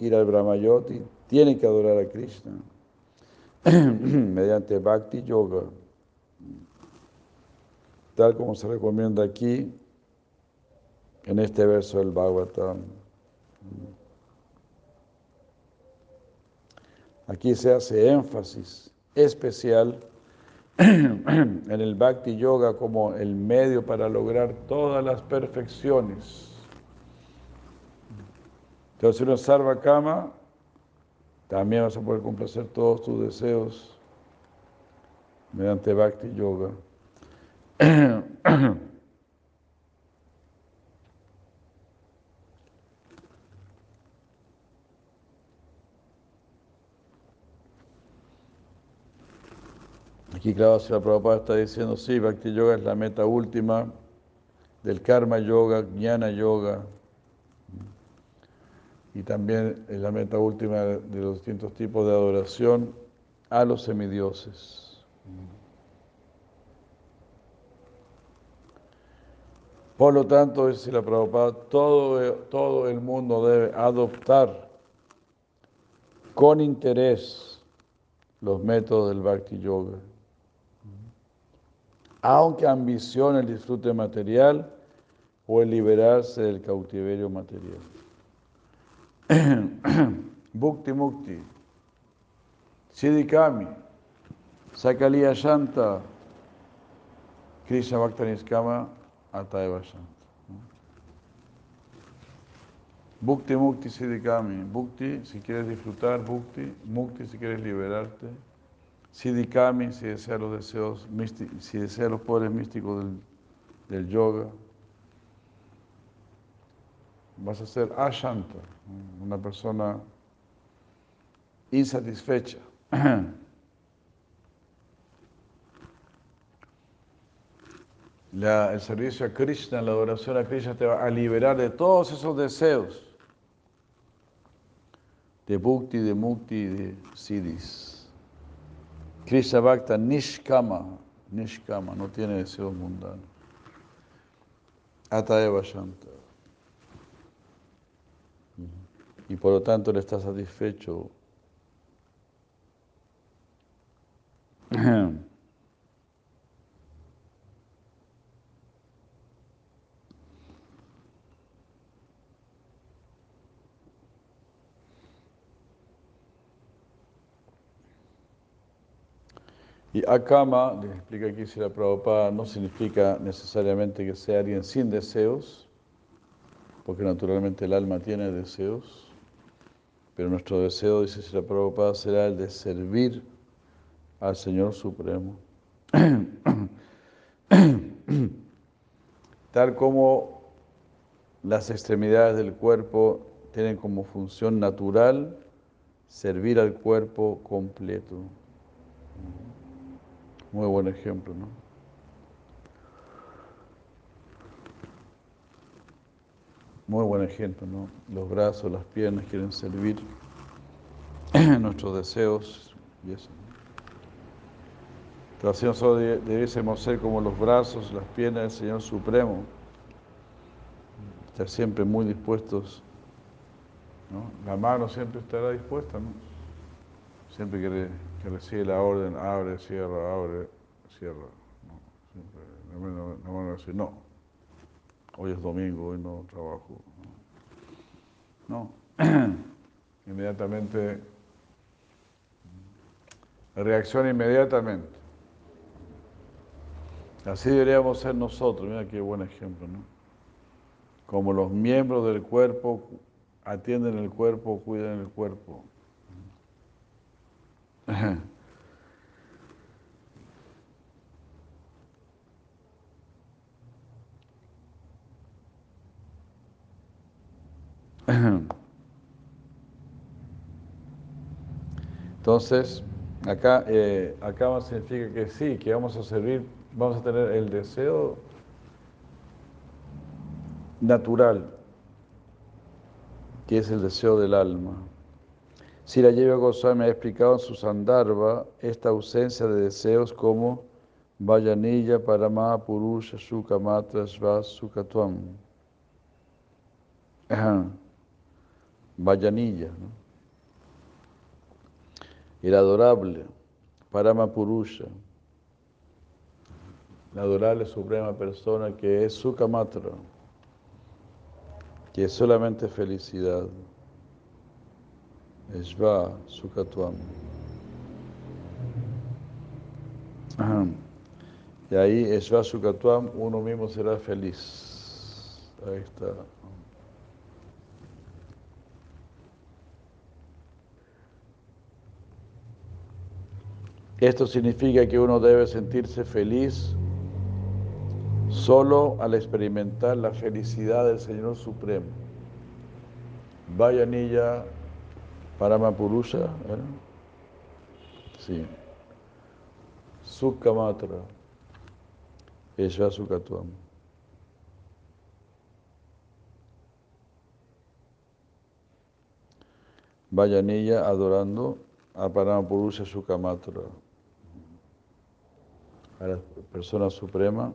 ir al Brahmayoti, tiene que adorar a Krishna [CLEARS THROAT] mediante Bhakti Yoga, tal como se recomienda aquí en este verso del Bhagavatam. Aquí se hace énfasis especial [CLEARS THROAT] en el Bhakti Yoga como el medio para lograr todas las perfecciones. Entonces, uno salva cama, también vas a poder complacer todos tus deseos mediante Bhakti Yoga. [CLEARS THROAT] Aquí, claro, si la Prabhupada está diciendo, sí, Bhakti Yoga es la meta última del Karma Yoga, Jnana Yoga, y también es la meta última de los distintos tipos de adoración a los semidioses. Por lo tanto, dice la Prabhupada, todo, todo el mundo debe adoptar con interés los métodos del Bhakti Yoga. Aunque ambicione el disfrute material o el liberarse del cautiverio material. [CLEARS THROAT] Bhukti Mukti, Siddhikami, Sakaliya Shanta, Krishna Bhaktaniskama, Ataeva Shanta. Bhukti Mukti Siddhikami, Bhukti si quieres disfrutar, Bhukti, Mukti si quieres liberarte, Siddhikami si deseas los deseos, si deseas los poderes místicos del, del yoga. Vas a ser ashanta, una persona insatisfecha. [CLEARS THROAT] El servicio a Krishna, la adoración a Krishna te va a liberar de todos esos deseos, de bhukti, de mukti, de siddhis. Krishna Bhakta Nishkama, Nishkama, no tiene deseos mundanos. Ataeva Shanta y por lo tanto él está satisfecho. Y akama, les explica aquí si la Prabhupada, no significa necesariamente que sea alguien sin deseos, porque naturalmente el alma tiene deseos pero nuestro deseo, dice si la Prabhupada, será el de servir al Señor Supremo. [CLEARS THROAT] Tal como las extremidades del cuerpo tienen como función natural servir al cuerpo completo. Muy buen ejemplo, ¿no? Muy buen ejemplo, ¿no? Los brazos, las piernas quieren servir [CLEARS THROAT] nuestros deseos y eso. Pero nosotros debiésemos ser como los brazos, las piernas del Señor Supremo, estar siempre muy dispuestos. ¿no? La mano siempre estará dispuesta, ¿no? Siempre que, que recibe la orden, abre, cierra, abre, cierra. ¿no? Siempre, la mano a decir, no, hoy es domingo, hoy no trabajo. No, [CLEARS THROAT] inmediatamente, reacciona inmediatamente. Así deberíamos ser nosotros, mira qué buen ejemplo, ¿no? Como los miembros del cuerpo atienden el cuerpo, cuidan el cuerpo. [CLEARS THROAT] Entonces, acá, eh, acá significa que sí, que vamos a servir, vamos a tener el deseo natural, que es el deseo del alma. Si la lleva Goswami ha explicado en su Sandarbha esta ausencia de deseos como Vayanilla, Parama, Purusha, Shuka, Matra, Sva, Sukatvam. Vayanilla, ¿no? el adorable, Parama Purusha, la adorable suprema persona que es Sukamatra, que es solamente felicidad. Esva Sukatvam. [CLEARS THROAT] Y ahí, Esva Sukatvam, uno mismo será feliz. Ahí está. Esto significa que uno debe sentirse feliz solo al experimentar la felicidad del Señor Supremo. Vayanilla Paramapurusha, ¿eh? sí. Sukhamatra, Esha Sukatvam. Vayanilla adorando a Paramapurusha Sukhamatra a la persona suprema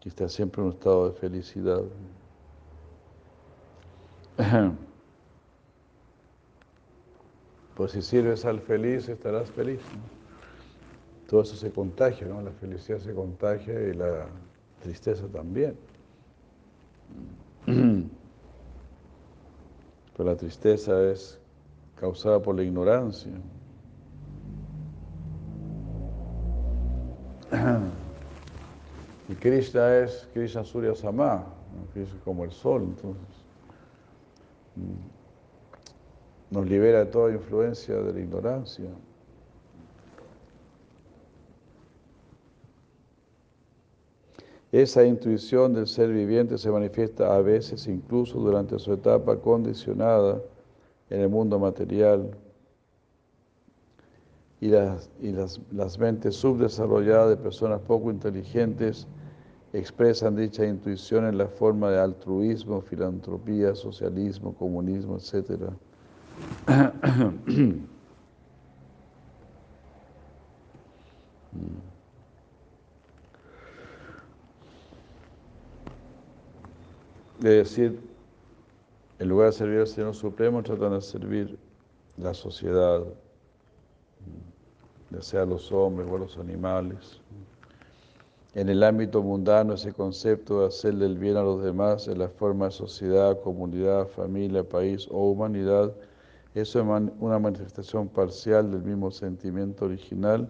que está siempre en un estado de felicidad. [CLEARS THROAT] Pues si sirves al feliz, estarás feliz. Todo eso se contagia, ¿no? La felicidad se contagia y la tristeza también. [CLEARS THROAT] Pero la tristeza es causada por la ignorancia. [CLEARS THROAT] Y Krishna es Krishna Surya Sama, Krishna es como el sol, entonces mm, nos libera de toda influencia de la ignorancia. Esa intuición del ser viviente se manifiesta a veces incluso durante su etapa condicionada en el mundo material y las, y las, las mentes subdesarrolladas de personas poco inteligentes expresan dicha intuición en la forma de altruismo, filantropía, socialismo, comunismo, etc. Es decir, en lugar de servir al Señor Supremo, tratan de servir la sociedad, ya sea los hombres o los animales. En el ámbito mundano, ese concepto de hacerle el bien a los demás en la forma de sociedad, comunidad, familia, país o humanidad es una manifestación parcial del mismo sentimiento original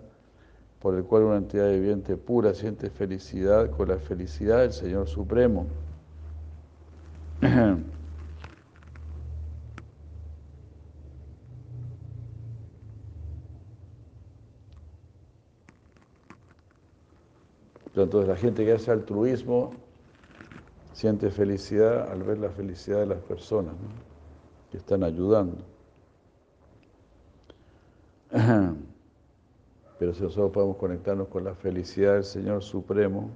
por el cual una entidad viviente pura siente felicidad con la felicidad del Señor Supremo. [CLEARS THROAT] Entonces la gente que hace altruismo siente felicidad al ver la felicidad de las personas que están ayudando. [CLEARS THROAT] Pero si nosotros podemos conectarnos con la felicidad del Señor Supremo,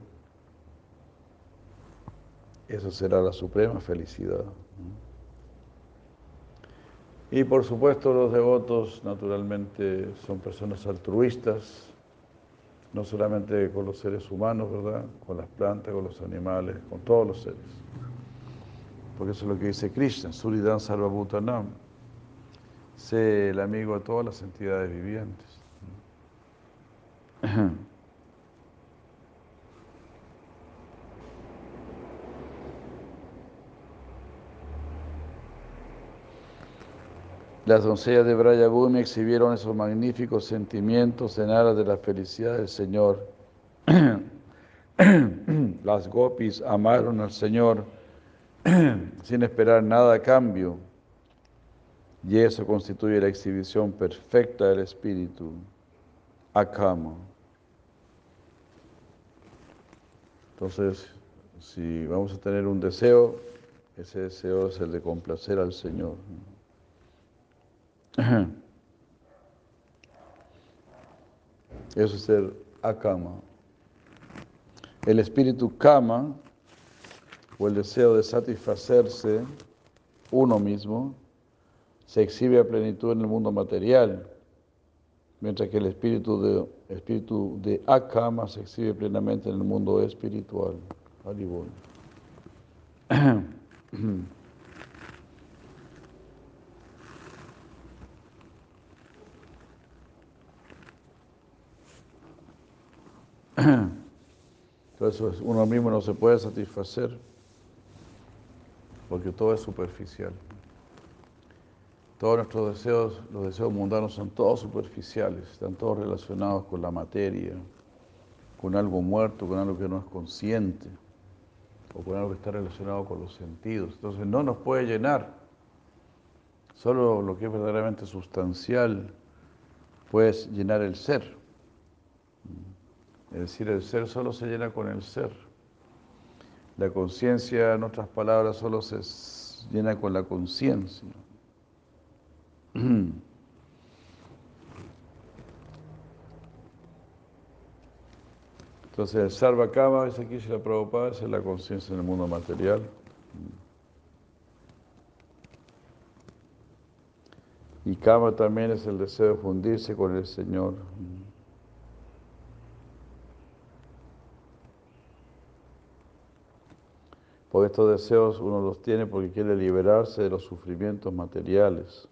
eso será la suprema felicidad. Y por supuesto los devotos naturalmente son personas altruistas, no solamente con los seres humanos, ¿verdad? Con las plantas, con los animales, con todos los seres. Porque eso es lo que dice Krishna, Suridan Sarvabhutanam. Sé el amigo de todas las entidades vivientes. Las doncellas de Brayabhumi exhibieron esos magníficos sentimientos en aras de la felicidad del Señor. [CLEARS THROAT] Las gopis amaron al Señor [CLEARS THROAT] sin esperar nada a cambio. Y eso constituye la exhibición perfecta del Espíritu, Akama. Entonces, si vamos a tener un deseo, ese deseo es el de complacer al Señor. Eso es el akama. El espíritu kama, o el deseo de satisfacerse uno mismo, se exhibe a plenitud en el mundo material, mientras que el espíritu de, espíritu de akama se exhibe plenamente en el mundo espiritual. [CLEARS THROAT] [CLEARS THROAT] [CLEARS THROAT] Entonces uno mismo no se puede satisfacer porque todo es superficial. Todos nuestros deseos, los deseos mundanos son todos superficiales, están todos relacionados con la materia, con algo muerto, con algo que no es consciente o con algo que está relacionado con los sentidos. Entonces no nos puede llenar. Solo lo que es verdaderamente sustancial puede llenar el ser. Es decir, el ser solo se llena con el ser. La conciencia, en otras palabras, solo se llena con la conciencia. [CLEARS THROAT] Entonces, el Sarva Kama, dice aquí la Prabhupada, es la conciencia en el mundo material. Y Kama también es el deseo de fundirse con el Señor. Estos deseos uno los tiene porque quiere liberarse de los sufrimientos materiales.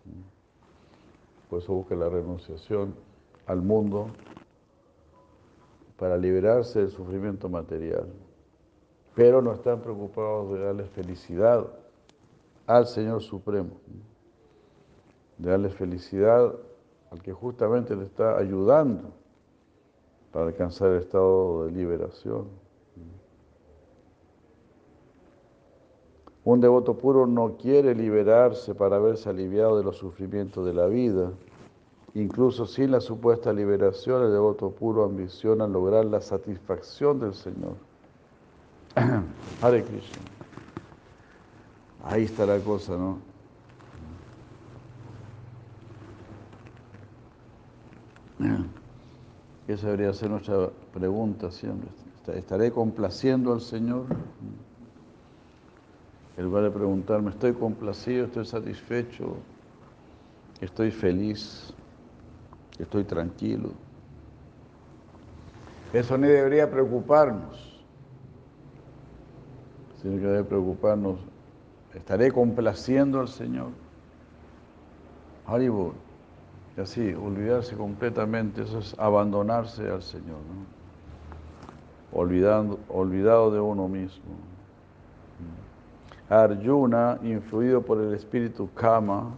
Por eso busca la renunciación al mundo para liberarse del sufrimiento material. Pero no están preocupados de darle felicidad al Señor Supremo, de darle felicidad al que justamente le está ayudando para alcanzar el estado de liberación. Un devoto puro no quiere liberarse para verse aliviado de los sufrimientos de la vida. Incluso sin la supuesta liberación, el devoto puro ambiciona lograr la satisfacción del Señor. [CLEARS THROAT] Hare. Ahí está la cosa, ¿no? Esa debería ser nuestra pregunta siempre. ¿Estaré complaciendo al Señor? En lugar de preguntarme, ¿estoy complacido? ¿Estoy satisfecho? ¿Estoy feliz? ¿Estoy tranquilo? Eso ni debería preocuparnos, sino que debe preocuparnos, ¿estaré complaciendo al Señor? Hollywood. Y así, olvidarse completamente, eso es abandonarse al Señor, ¿no? Olvidando, olvidado de uno mismo. Arjuna, influido por el espíritu Kama,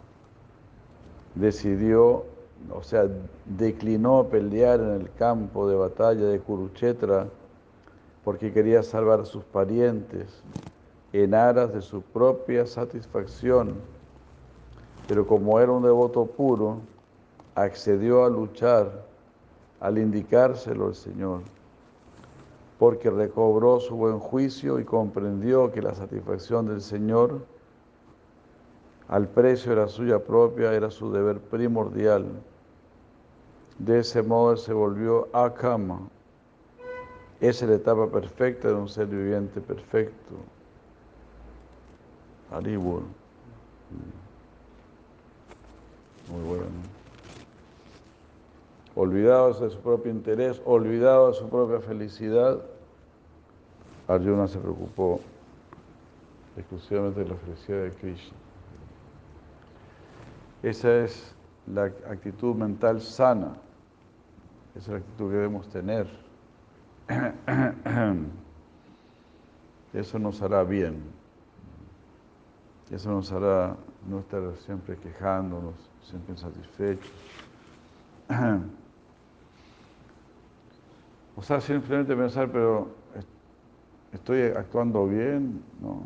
decidió, o sea, declinó pelear en el campo de batalla de Kurukshetra porque quería salvar a sus parientes en aras de su propia satisfacción. Pero como era un devoto puro, accedió a luchar al indicárselo el Señor, porque recobró su buen juicio y comprendió que la satisfacción del Señor al precio era suya propia, era su deber primordial. De ese modo se volvió a cama. Esa es la etapa perfecta de un ser viviente perfecto. Haribur. Muy bueno. Olvidados de su propio interés, olvidado de su propia felicidad, Arjuna se preocupó exclusivamente de la felicidad de Krishna. Esa es la actitud mental sana, esa es la actitud que debemos tener. [CLEARS THROAT] Eso nos hará bien, eso nos hará no estar siempre quejándonos, siempre insatisfechos. [CLEARS THROAT] O sea, simplemente pensar, pero estoy actuando bien, no,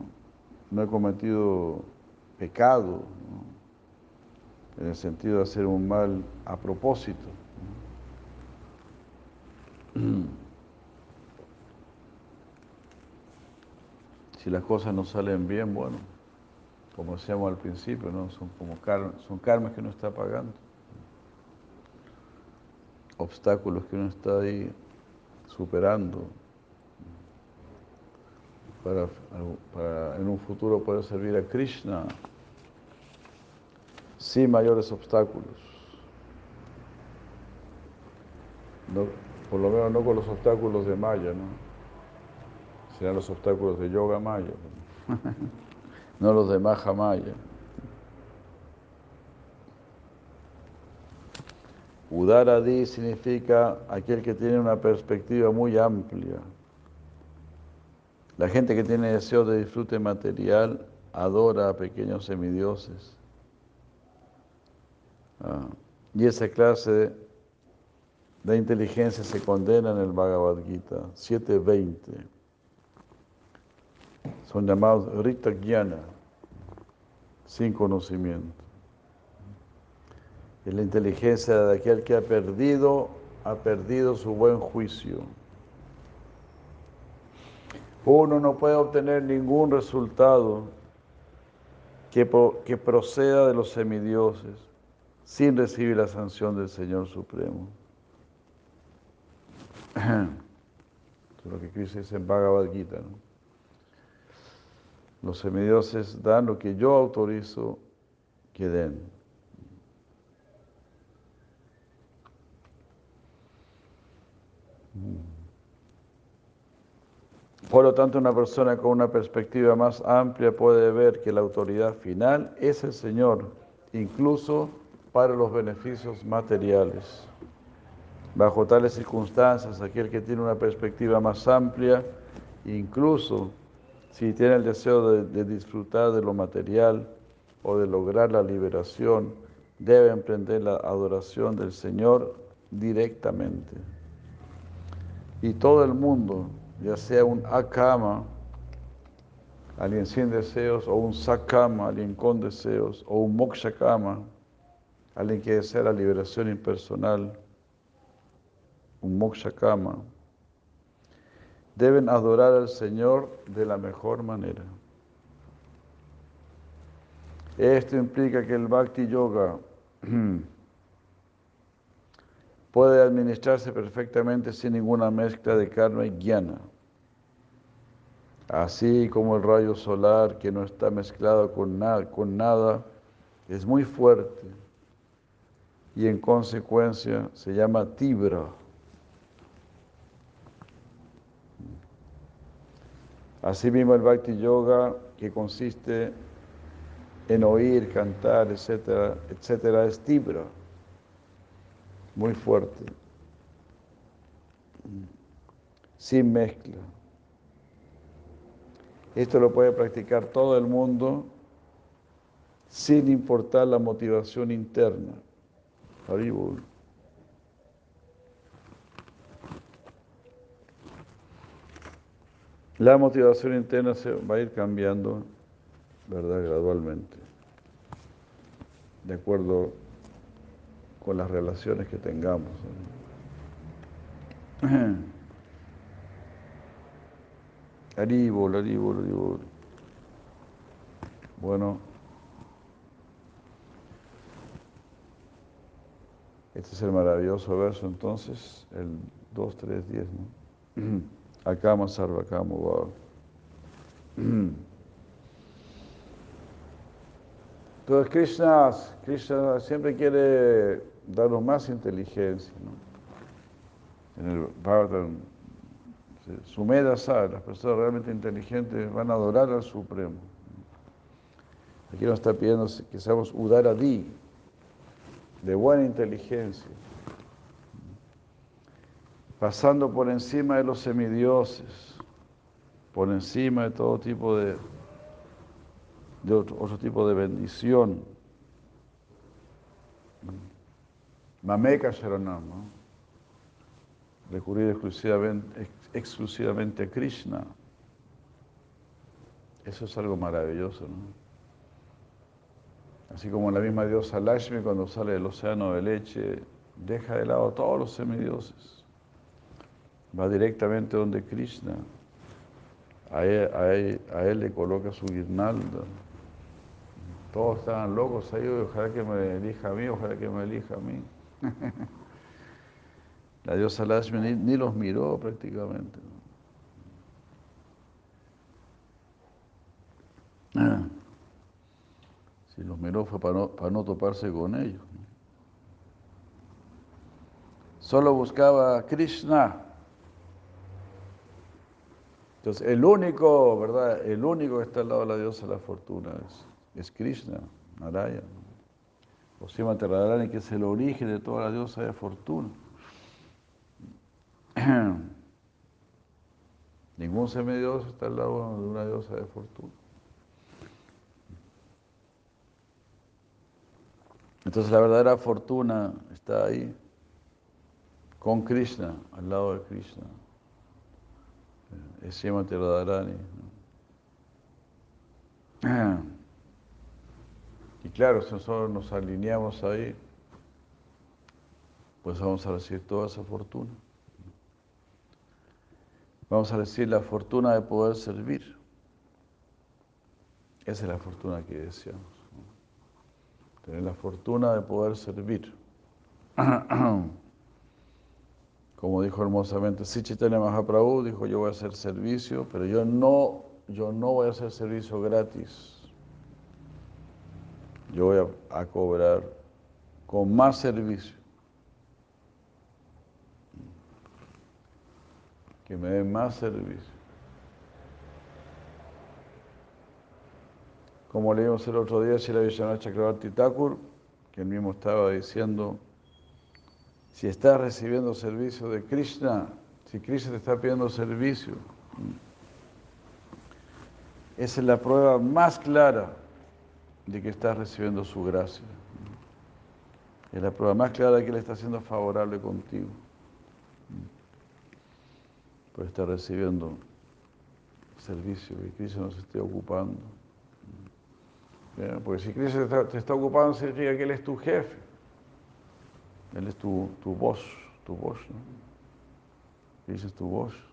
no he cometido pecado, en el sentido de hacer un mal a propósito. [CLEARS THROAT] Si las cosas no salen bien, bueno, como decíamos al principio, ¿no? son como son karmas que uno está pagando. Obstáculos que uno está ahí superando para, para en un futuro poder servir a Krishna sin mayores obstáculos. por lo menos no con los obstáculos de Maya, ¿no? Serán los obstáculos de Yoga Maya, no [LAUGHS] los de Maha Maya. Udaradi significa aquel que tiene una perspectiva muy amplia. La gente que tiene deseo de disfrute material adora a pequeños semidioses. Ah, y esa clase de, inteligencia se condena en el Bhagavad Gita 7.20. Son llamados Rita Jnana, sin conocimiento. Es la inteligencia de aquel que ha perdido, ha perdido su buen juicio. Uno no puede obtener ningún resultado que, que proceda de los semidioses sin recibir la sanción del Señor Supremo. es lo que Cristo dice en Bhagavad Gita. Los semidioses dan lo que yo autorizo que den. Por lo tanto, una persona con una perspectiva más amplia puede ver que la autoridad final es el Señor, incluso para los beneficios materiales. Bajo tales circunstancias, aquel que tiene una perspectiva más amplia, incluso si tiene el deseo de, disfrutar de lo material o de lograr la liberación, debe emprender la adoración del Señor directamente. Y todo el mundo, ya sea un akama, alguien sin deseos, o un sakama, alguien con deseos, o un mokshakama, alguien que desea la liberación impersonal, un moksha kama, deben adorar al Señor de la mejor manera. Esto implica que el Bhakti Yoga [CLEARS THROAT] puede administrarse perfectamente sin ninguna mezcla de karma y jnana. Así como el rayo solar que no está mezclado con nada, con nada es muy fuerte y en consecuencia se llama tibra. Asimismo el Bhakti Yoga, que consiste en oír, cantar, etcétera, etcétera, es tibra, muy fuerte, sin mezcla. Esto lo puede practicar todo el mundo sin importar la motivación interna. Haribol. La motivación interna se va a ir cambiando, ¿verdad? Gradualmente, de acuerdo con las relaciones que tengamos. Haribol, haribol, haribol. Bueno, este es el maravilloso verso entonces, el 2, 3, 10, ¿no? Akama Sarvakama Entonces Krishna, Krishna siempre quiere darnos más inteligencia. En el Bhagavatam, su meda sabe, las personas realmente inteligentes van a adorar al Supremo. Aquí nos está pidiendo que seamos Udaradi, de buena inteligencia pasando por encima de los semidioses, por encima de todo tipo de, de otro, tipo de bendición. Mameka Sharanam, ¿no? recurrir exclusivamente, exclusivamente a Krishna. Eso es algo maravilloso, ¿no? Así como la misma diosa Lashmi cuando sale del océano de leche, deja de lado a todos los semidioses va directamente donde Krishna. A él, le coloca su guirnalda. Todos estaban locos ahí, ojalá que me elija a mí, ojalá que me elija a mí. [LAUGHS] La diosa Lashmi ni, los miró prácticamente. Si los miró fue para no, para no toparse con ellos. Solo buscaba a Krishna. Entonces, el único, ¿verdad? El único que está al lado de la diosa de la fortuna es, Krishna, Narayana. O Sima Radharani, que es el origen de toda la diosa de fortuna. [CLEARS THROAT] Ningún semidioso está al lado de una diosa de fortuna. Entonces la verdadera fortuna está ahí, con Krishna, al lado de Krishna es Srimati Radharani. [CLEARS THROAT] Y claro, si nosotros nos alineamos ahí, pues vamos a recibir toda esa fortuna. Vamos a recibir la fortuna de poder servir. Esa es la fortuna que deseamos. Tener la fortuna de poder servir. [CLEARS THROAT] como dijo hermosamente Si Mahaprabhu, dijo yo voy a hacer servicio, pero yo no, yo no voy a hacer servicio gratis. Yo voy a, cobrar con más servicio. Que me den más servicio. Como leímos el otro día, Shila Vishwanath Chakravarti Thakur, que él mismo estaba diciendo si estás recibiendo servicio de Krishna, si Krishna te está pidiendo servicio, esa es la prueba más clara de que estás recibiendo su gracia. Es la prueba más clara de que Él está siendo favorable contigo. Por estar recibiendo servicio, que Krishna nos esté ocupando. Porque si Krishna te está ocupando, significa que Él es tu jefe. Él es tu, tu voz, tu voz, ¿no? Dices tu voz.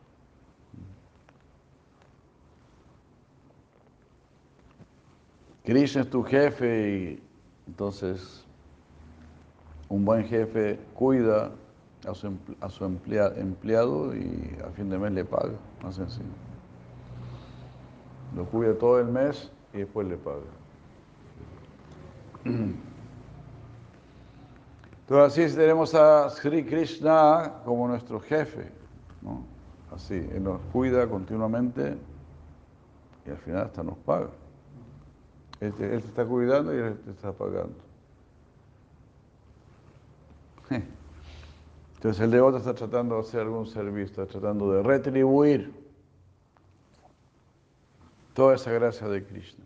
Krishna es tu jefe y entonces un buen jefe cuida a su, empleado y a fin de mes le paga, más sencillo. Lo cuida todo el mes y después le paga. [CLEARS THROAT] Entonces así tenemos a Sri Krishna como nuestro jefe. Así, Él nos cuida continuamente y al final hasta nos paga. Él te, está cuidando y Él te está pagando. [LAUGHS] Entonces el devoto está tratando de hacer algún servicio, está tratando de retribuir toda esa gracia de Krishna.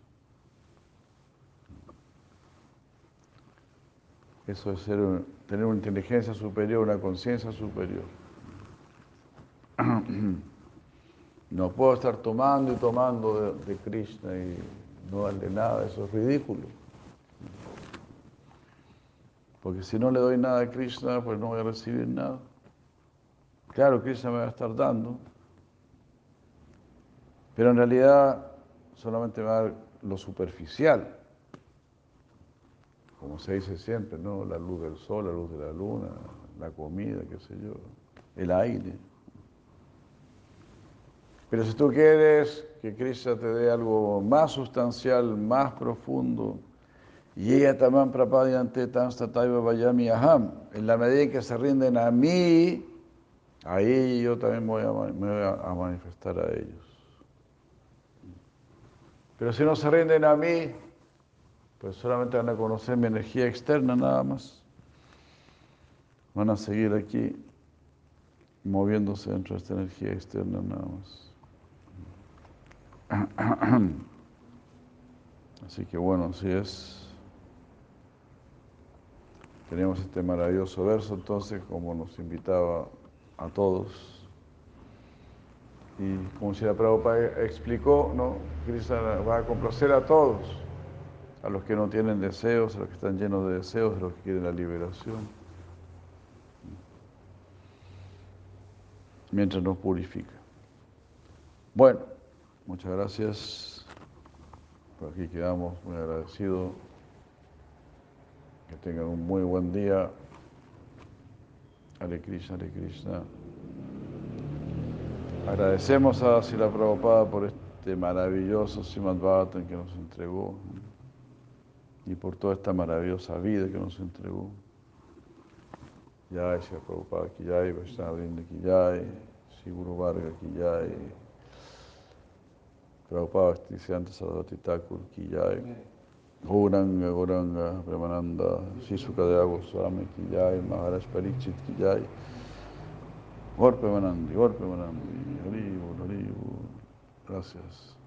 Eso es ser tener una inteligencia superior, una conciencia superior. [CLEARS THROAT] No puedo estar tomando y tomando de, de Krishna y no darle nada, eso es ridículo. Porque si no le doy nada a Krishna, pues no voy a recibir nada. Claro, Krishna me va a estar dando, pero en realidad solamente me va a dar lo superficial. Como se dice siempre, ¿no? La luz del sol, la luz de la luna, la comida, qué sé yo, el aire. Pero si tú quieres que Krishna te dé algo más sustancial, más profundo, y ella también prapadyante tan stataiva vayami aham, en la medida en que se rinden a mí, ahí yo también voy a, me voy a manifestar a ellos. Pero si no se rinden a mí, pues solamente van a conocer mi energía externa nada más. Van a seguir aquí moviéndose dentro de esta energía externa nada más. [CLEARS THROAT] Así que bueno, así es. Tenemos este maravilloso verso entonces, como nos invitaba a todos. Y como si la Prabhupada explicó, ¿no? Krishna va a complacer a todos, a los que no tienen deseos, a los que están llenos de deseos, a los que quieren la liberación, mientras nos purifica. Bueno, muchas gracias. Por aquí quedamos muy agradecidos. Que tengan un muy buen día. Hare Krishna, Hare Krishna. Agradecemos a Sila Prabhupada por este maravilloso Srimad Bhagavatam que nos entregó y por toda esta maravillosa vida que nos entregó. Jai Sila Prabhupada ki jai, Vaishnava Vrinda ki jai, Sri Guru Varga ki jai, Prabhupada Bhaktisiddhanta Saraswati Thakur ki jai, Gauranga, Gauranga, Premananda, Sisukadeva Goswami ki jai, Maharaj Pariksit ki jai, Gaur Premanandi, Gaur Premanandi, Hari Bol, Hari Bol. Gracias.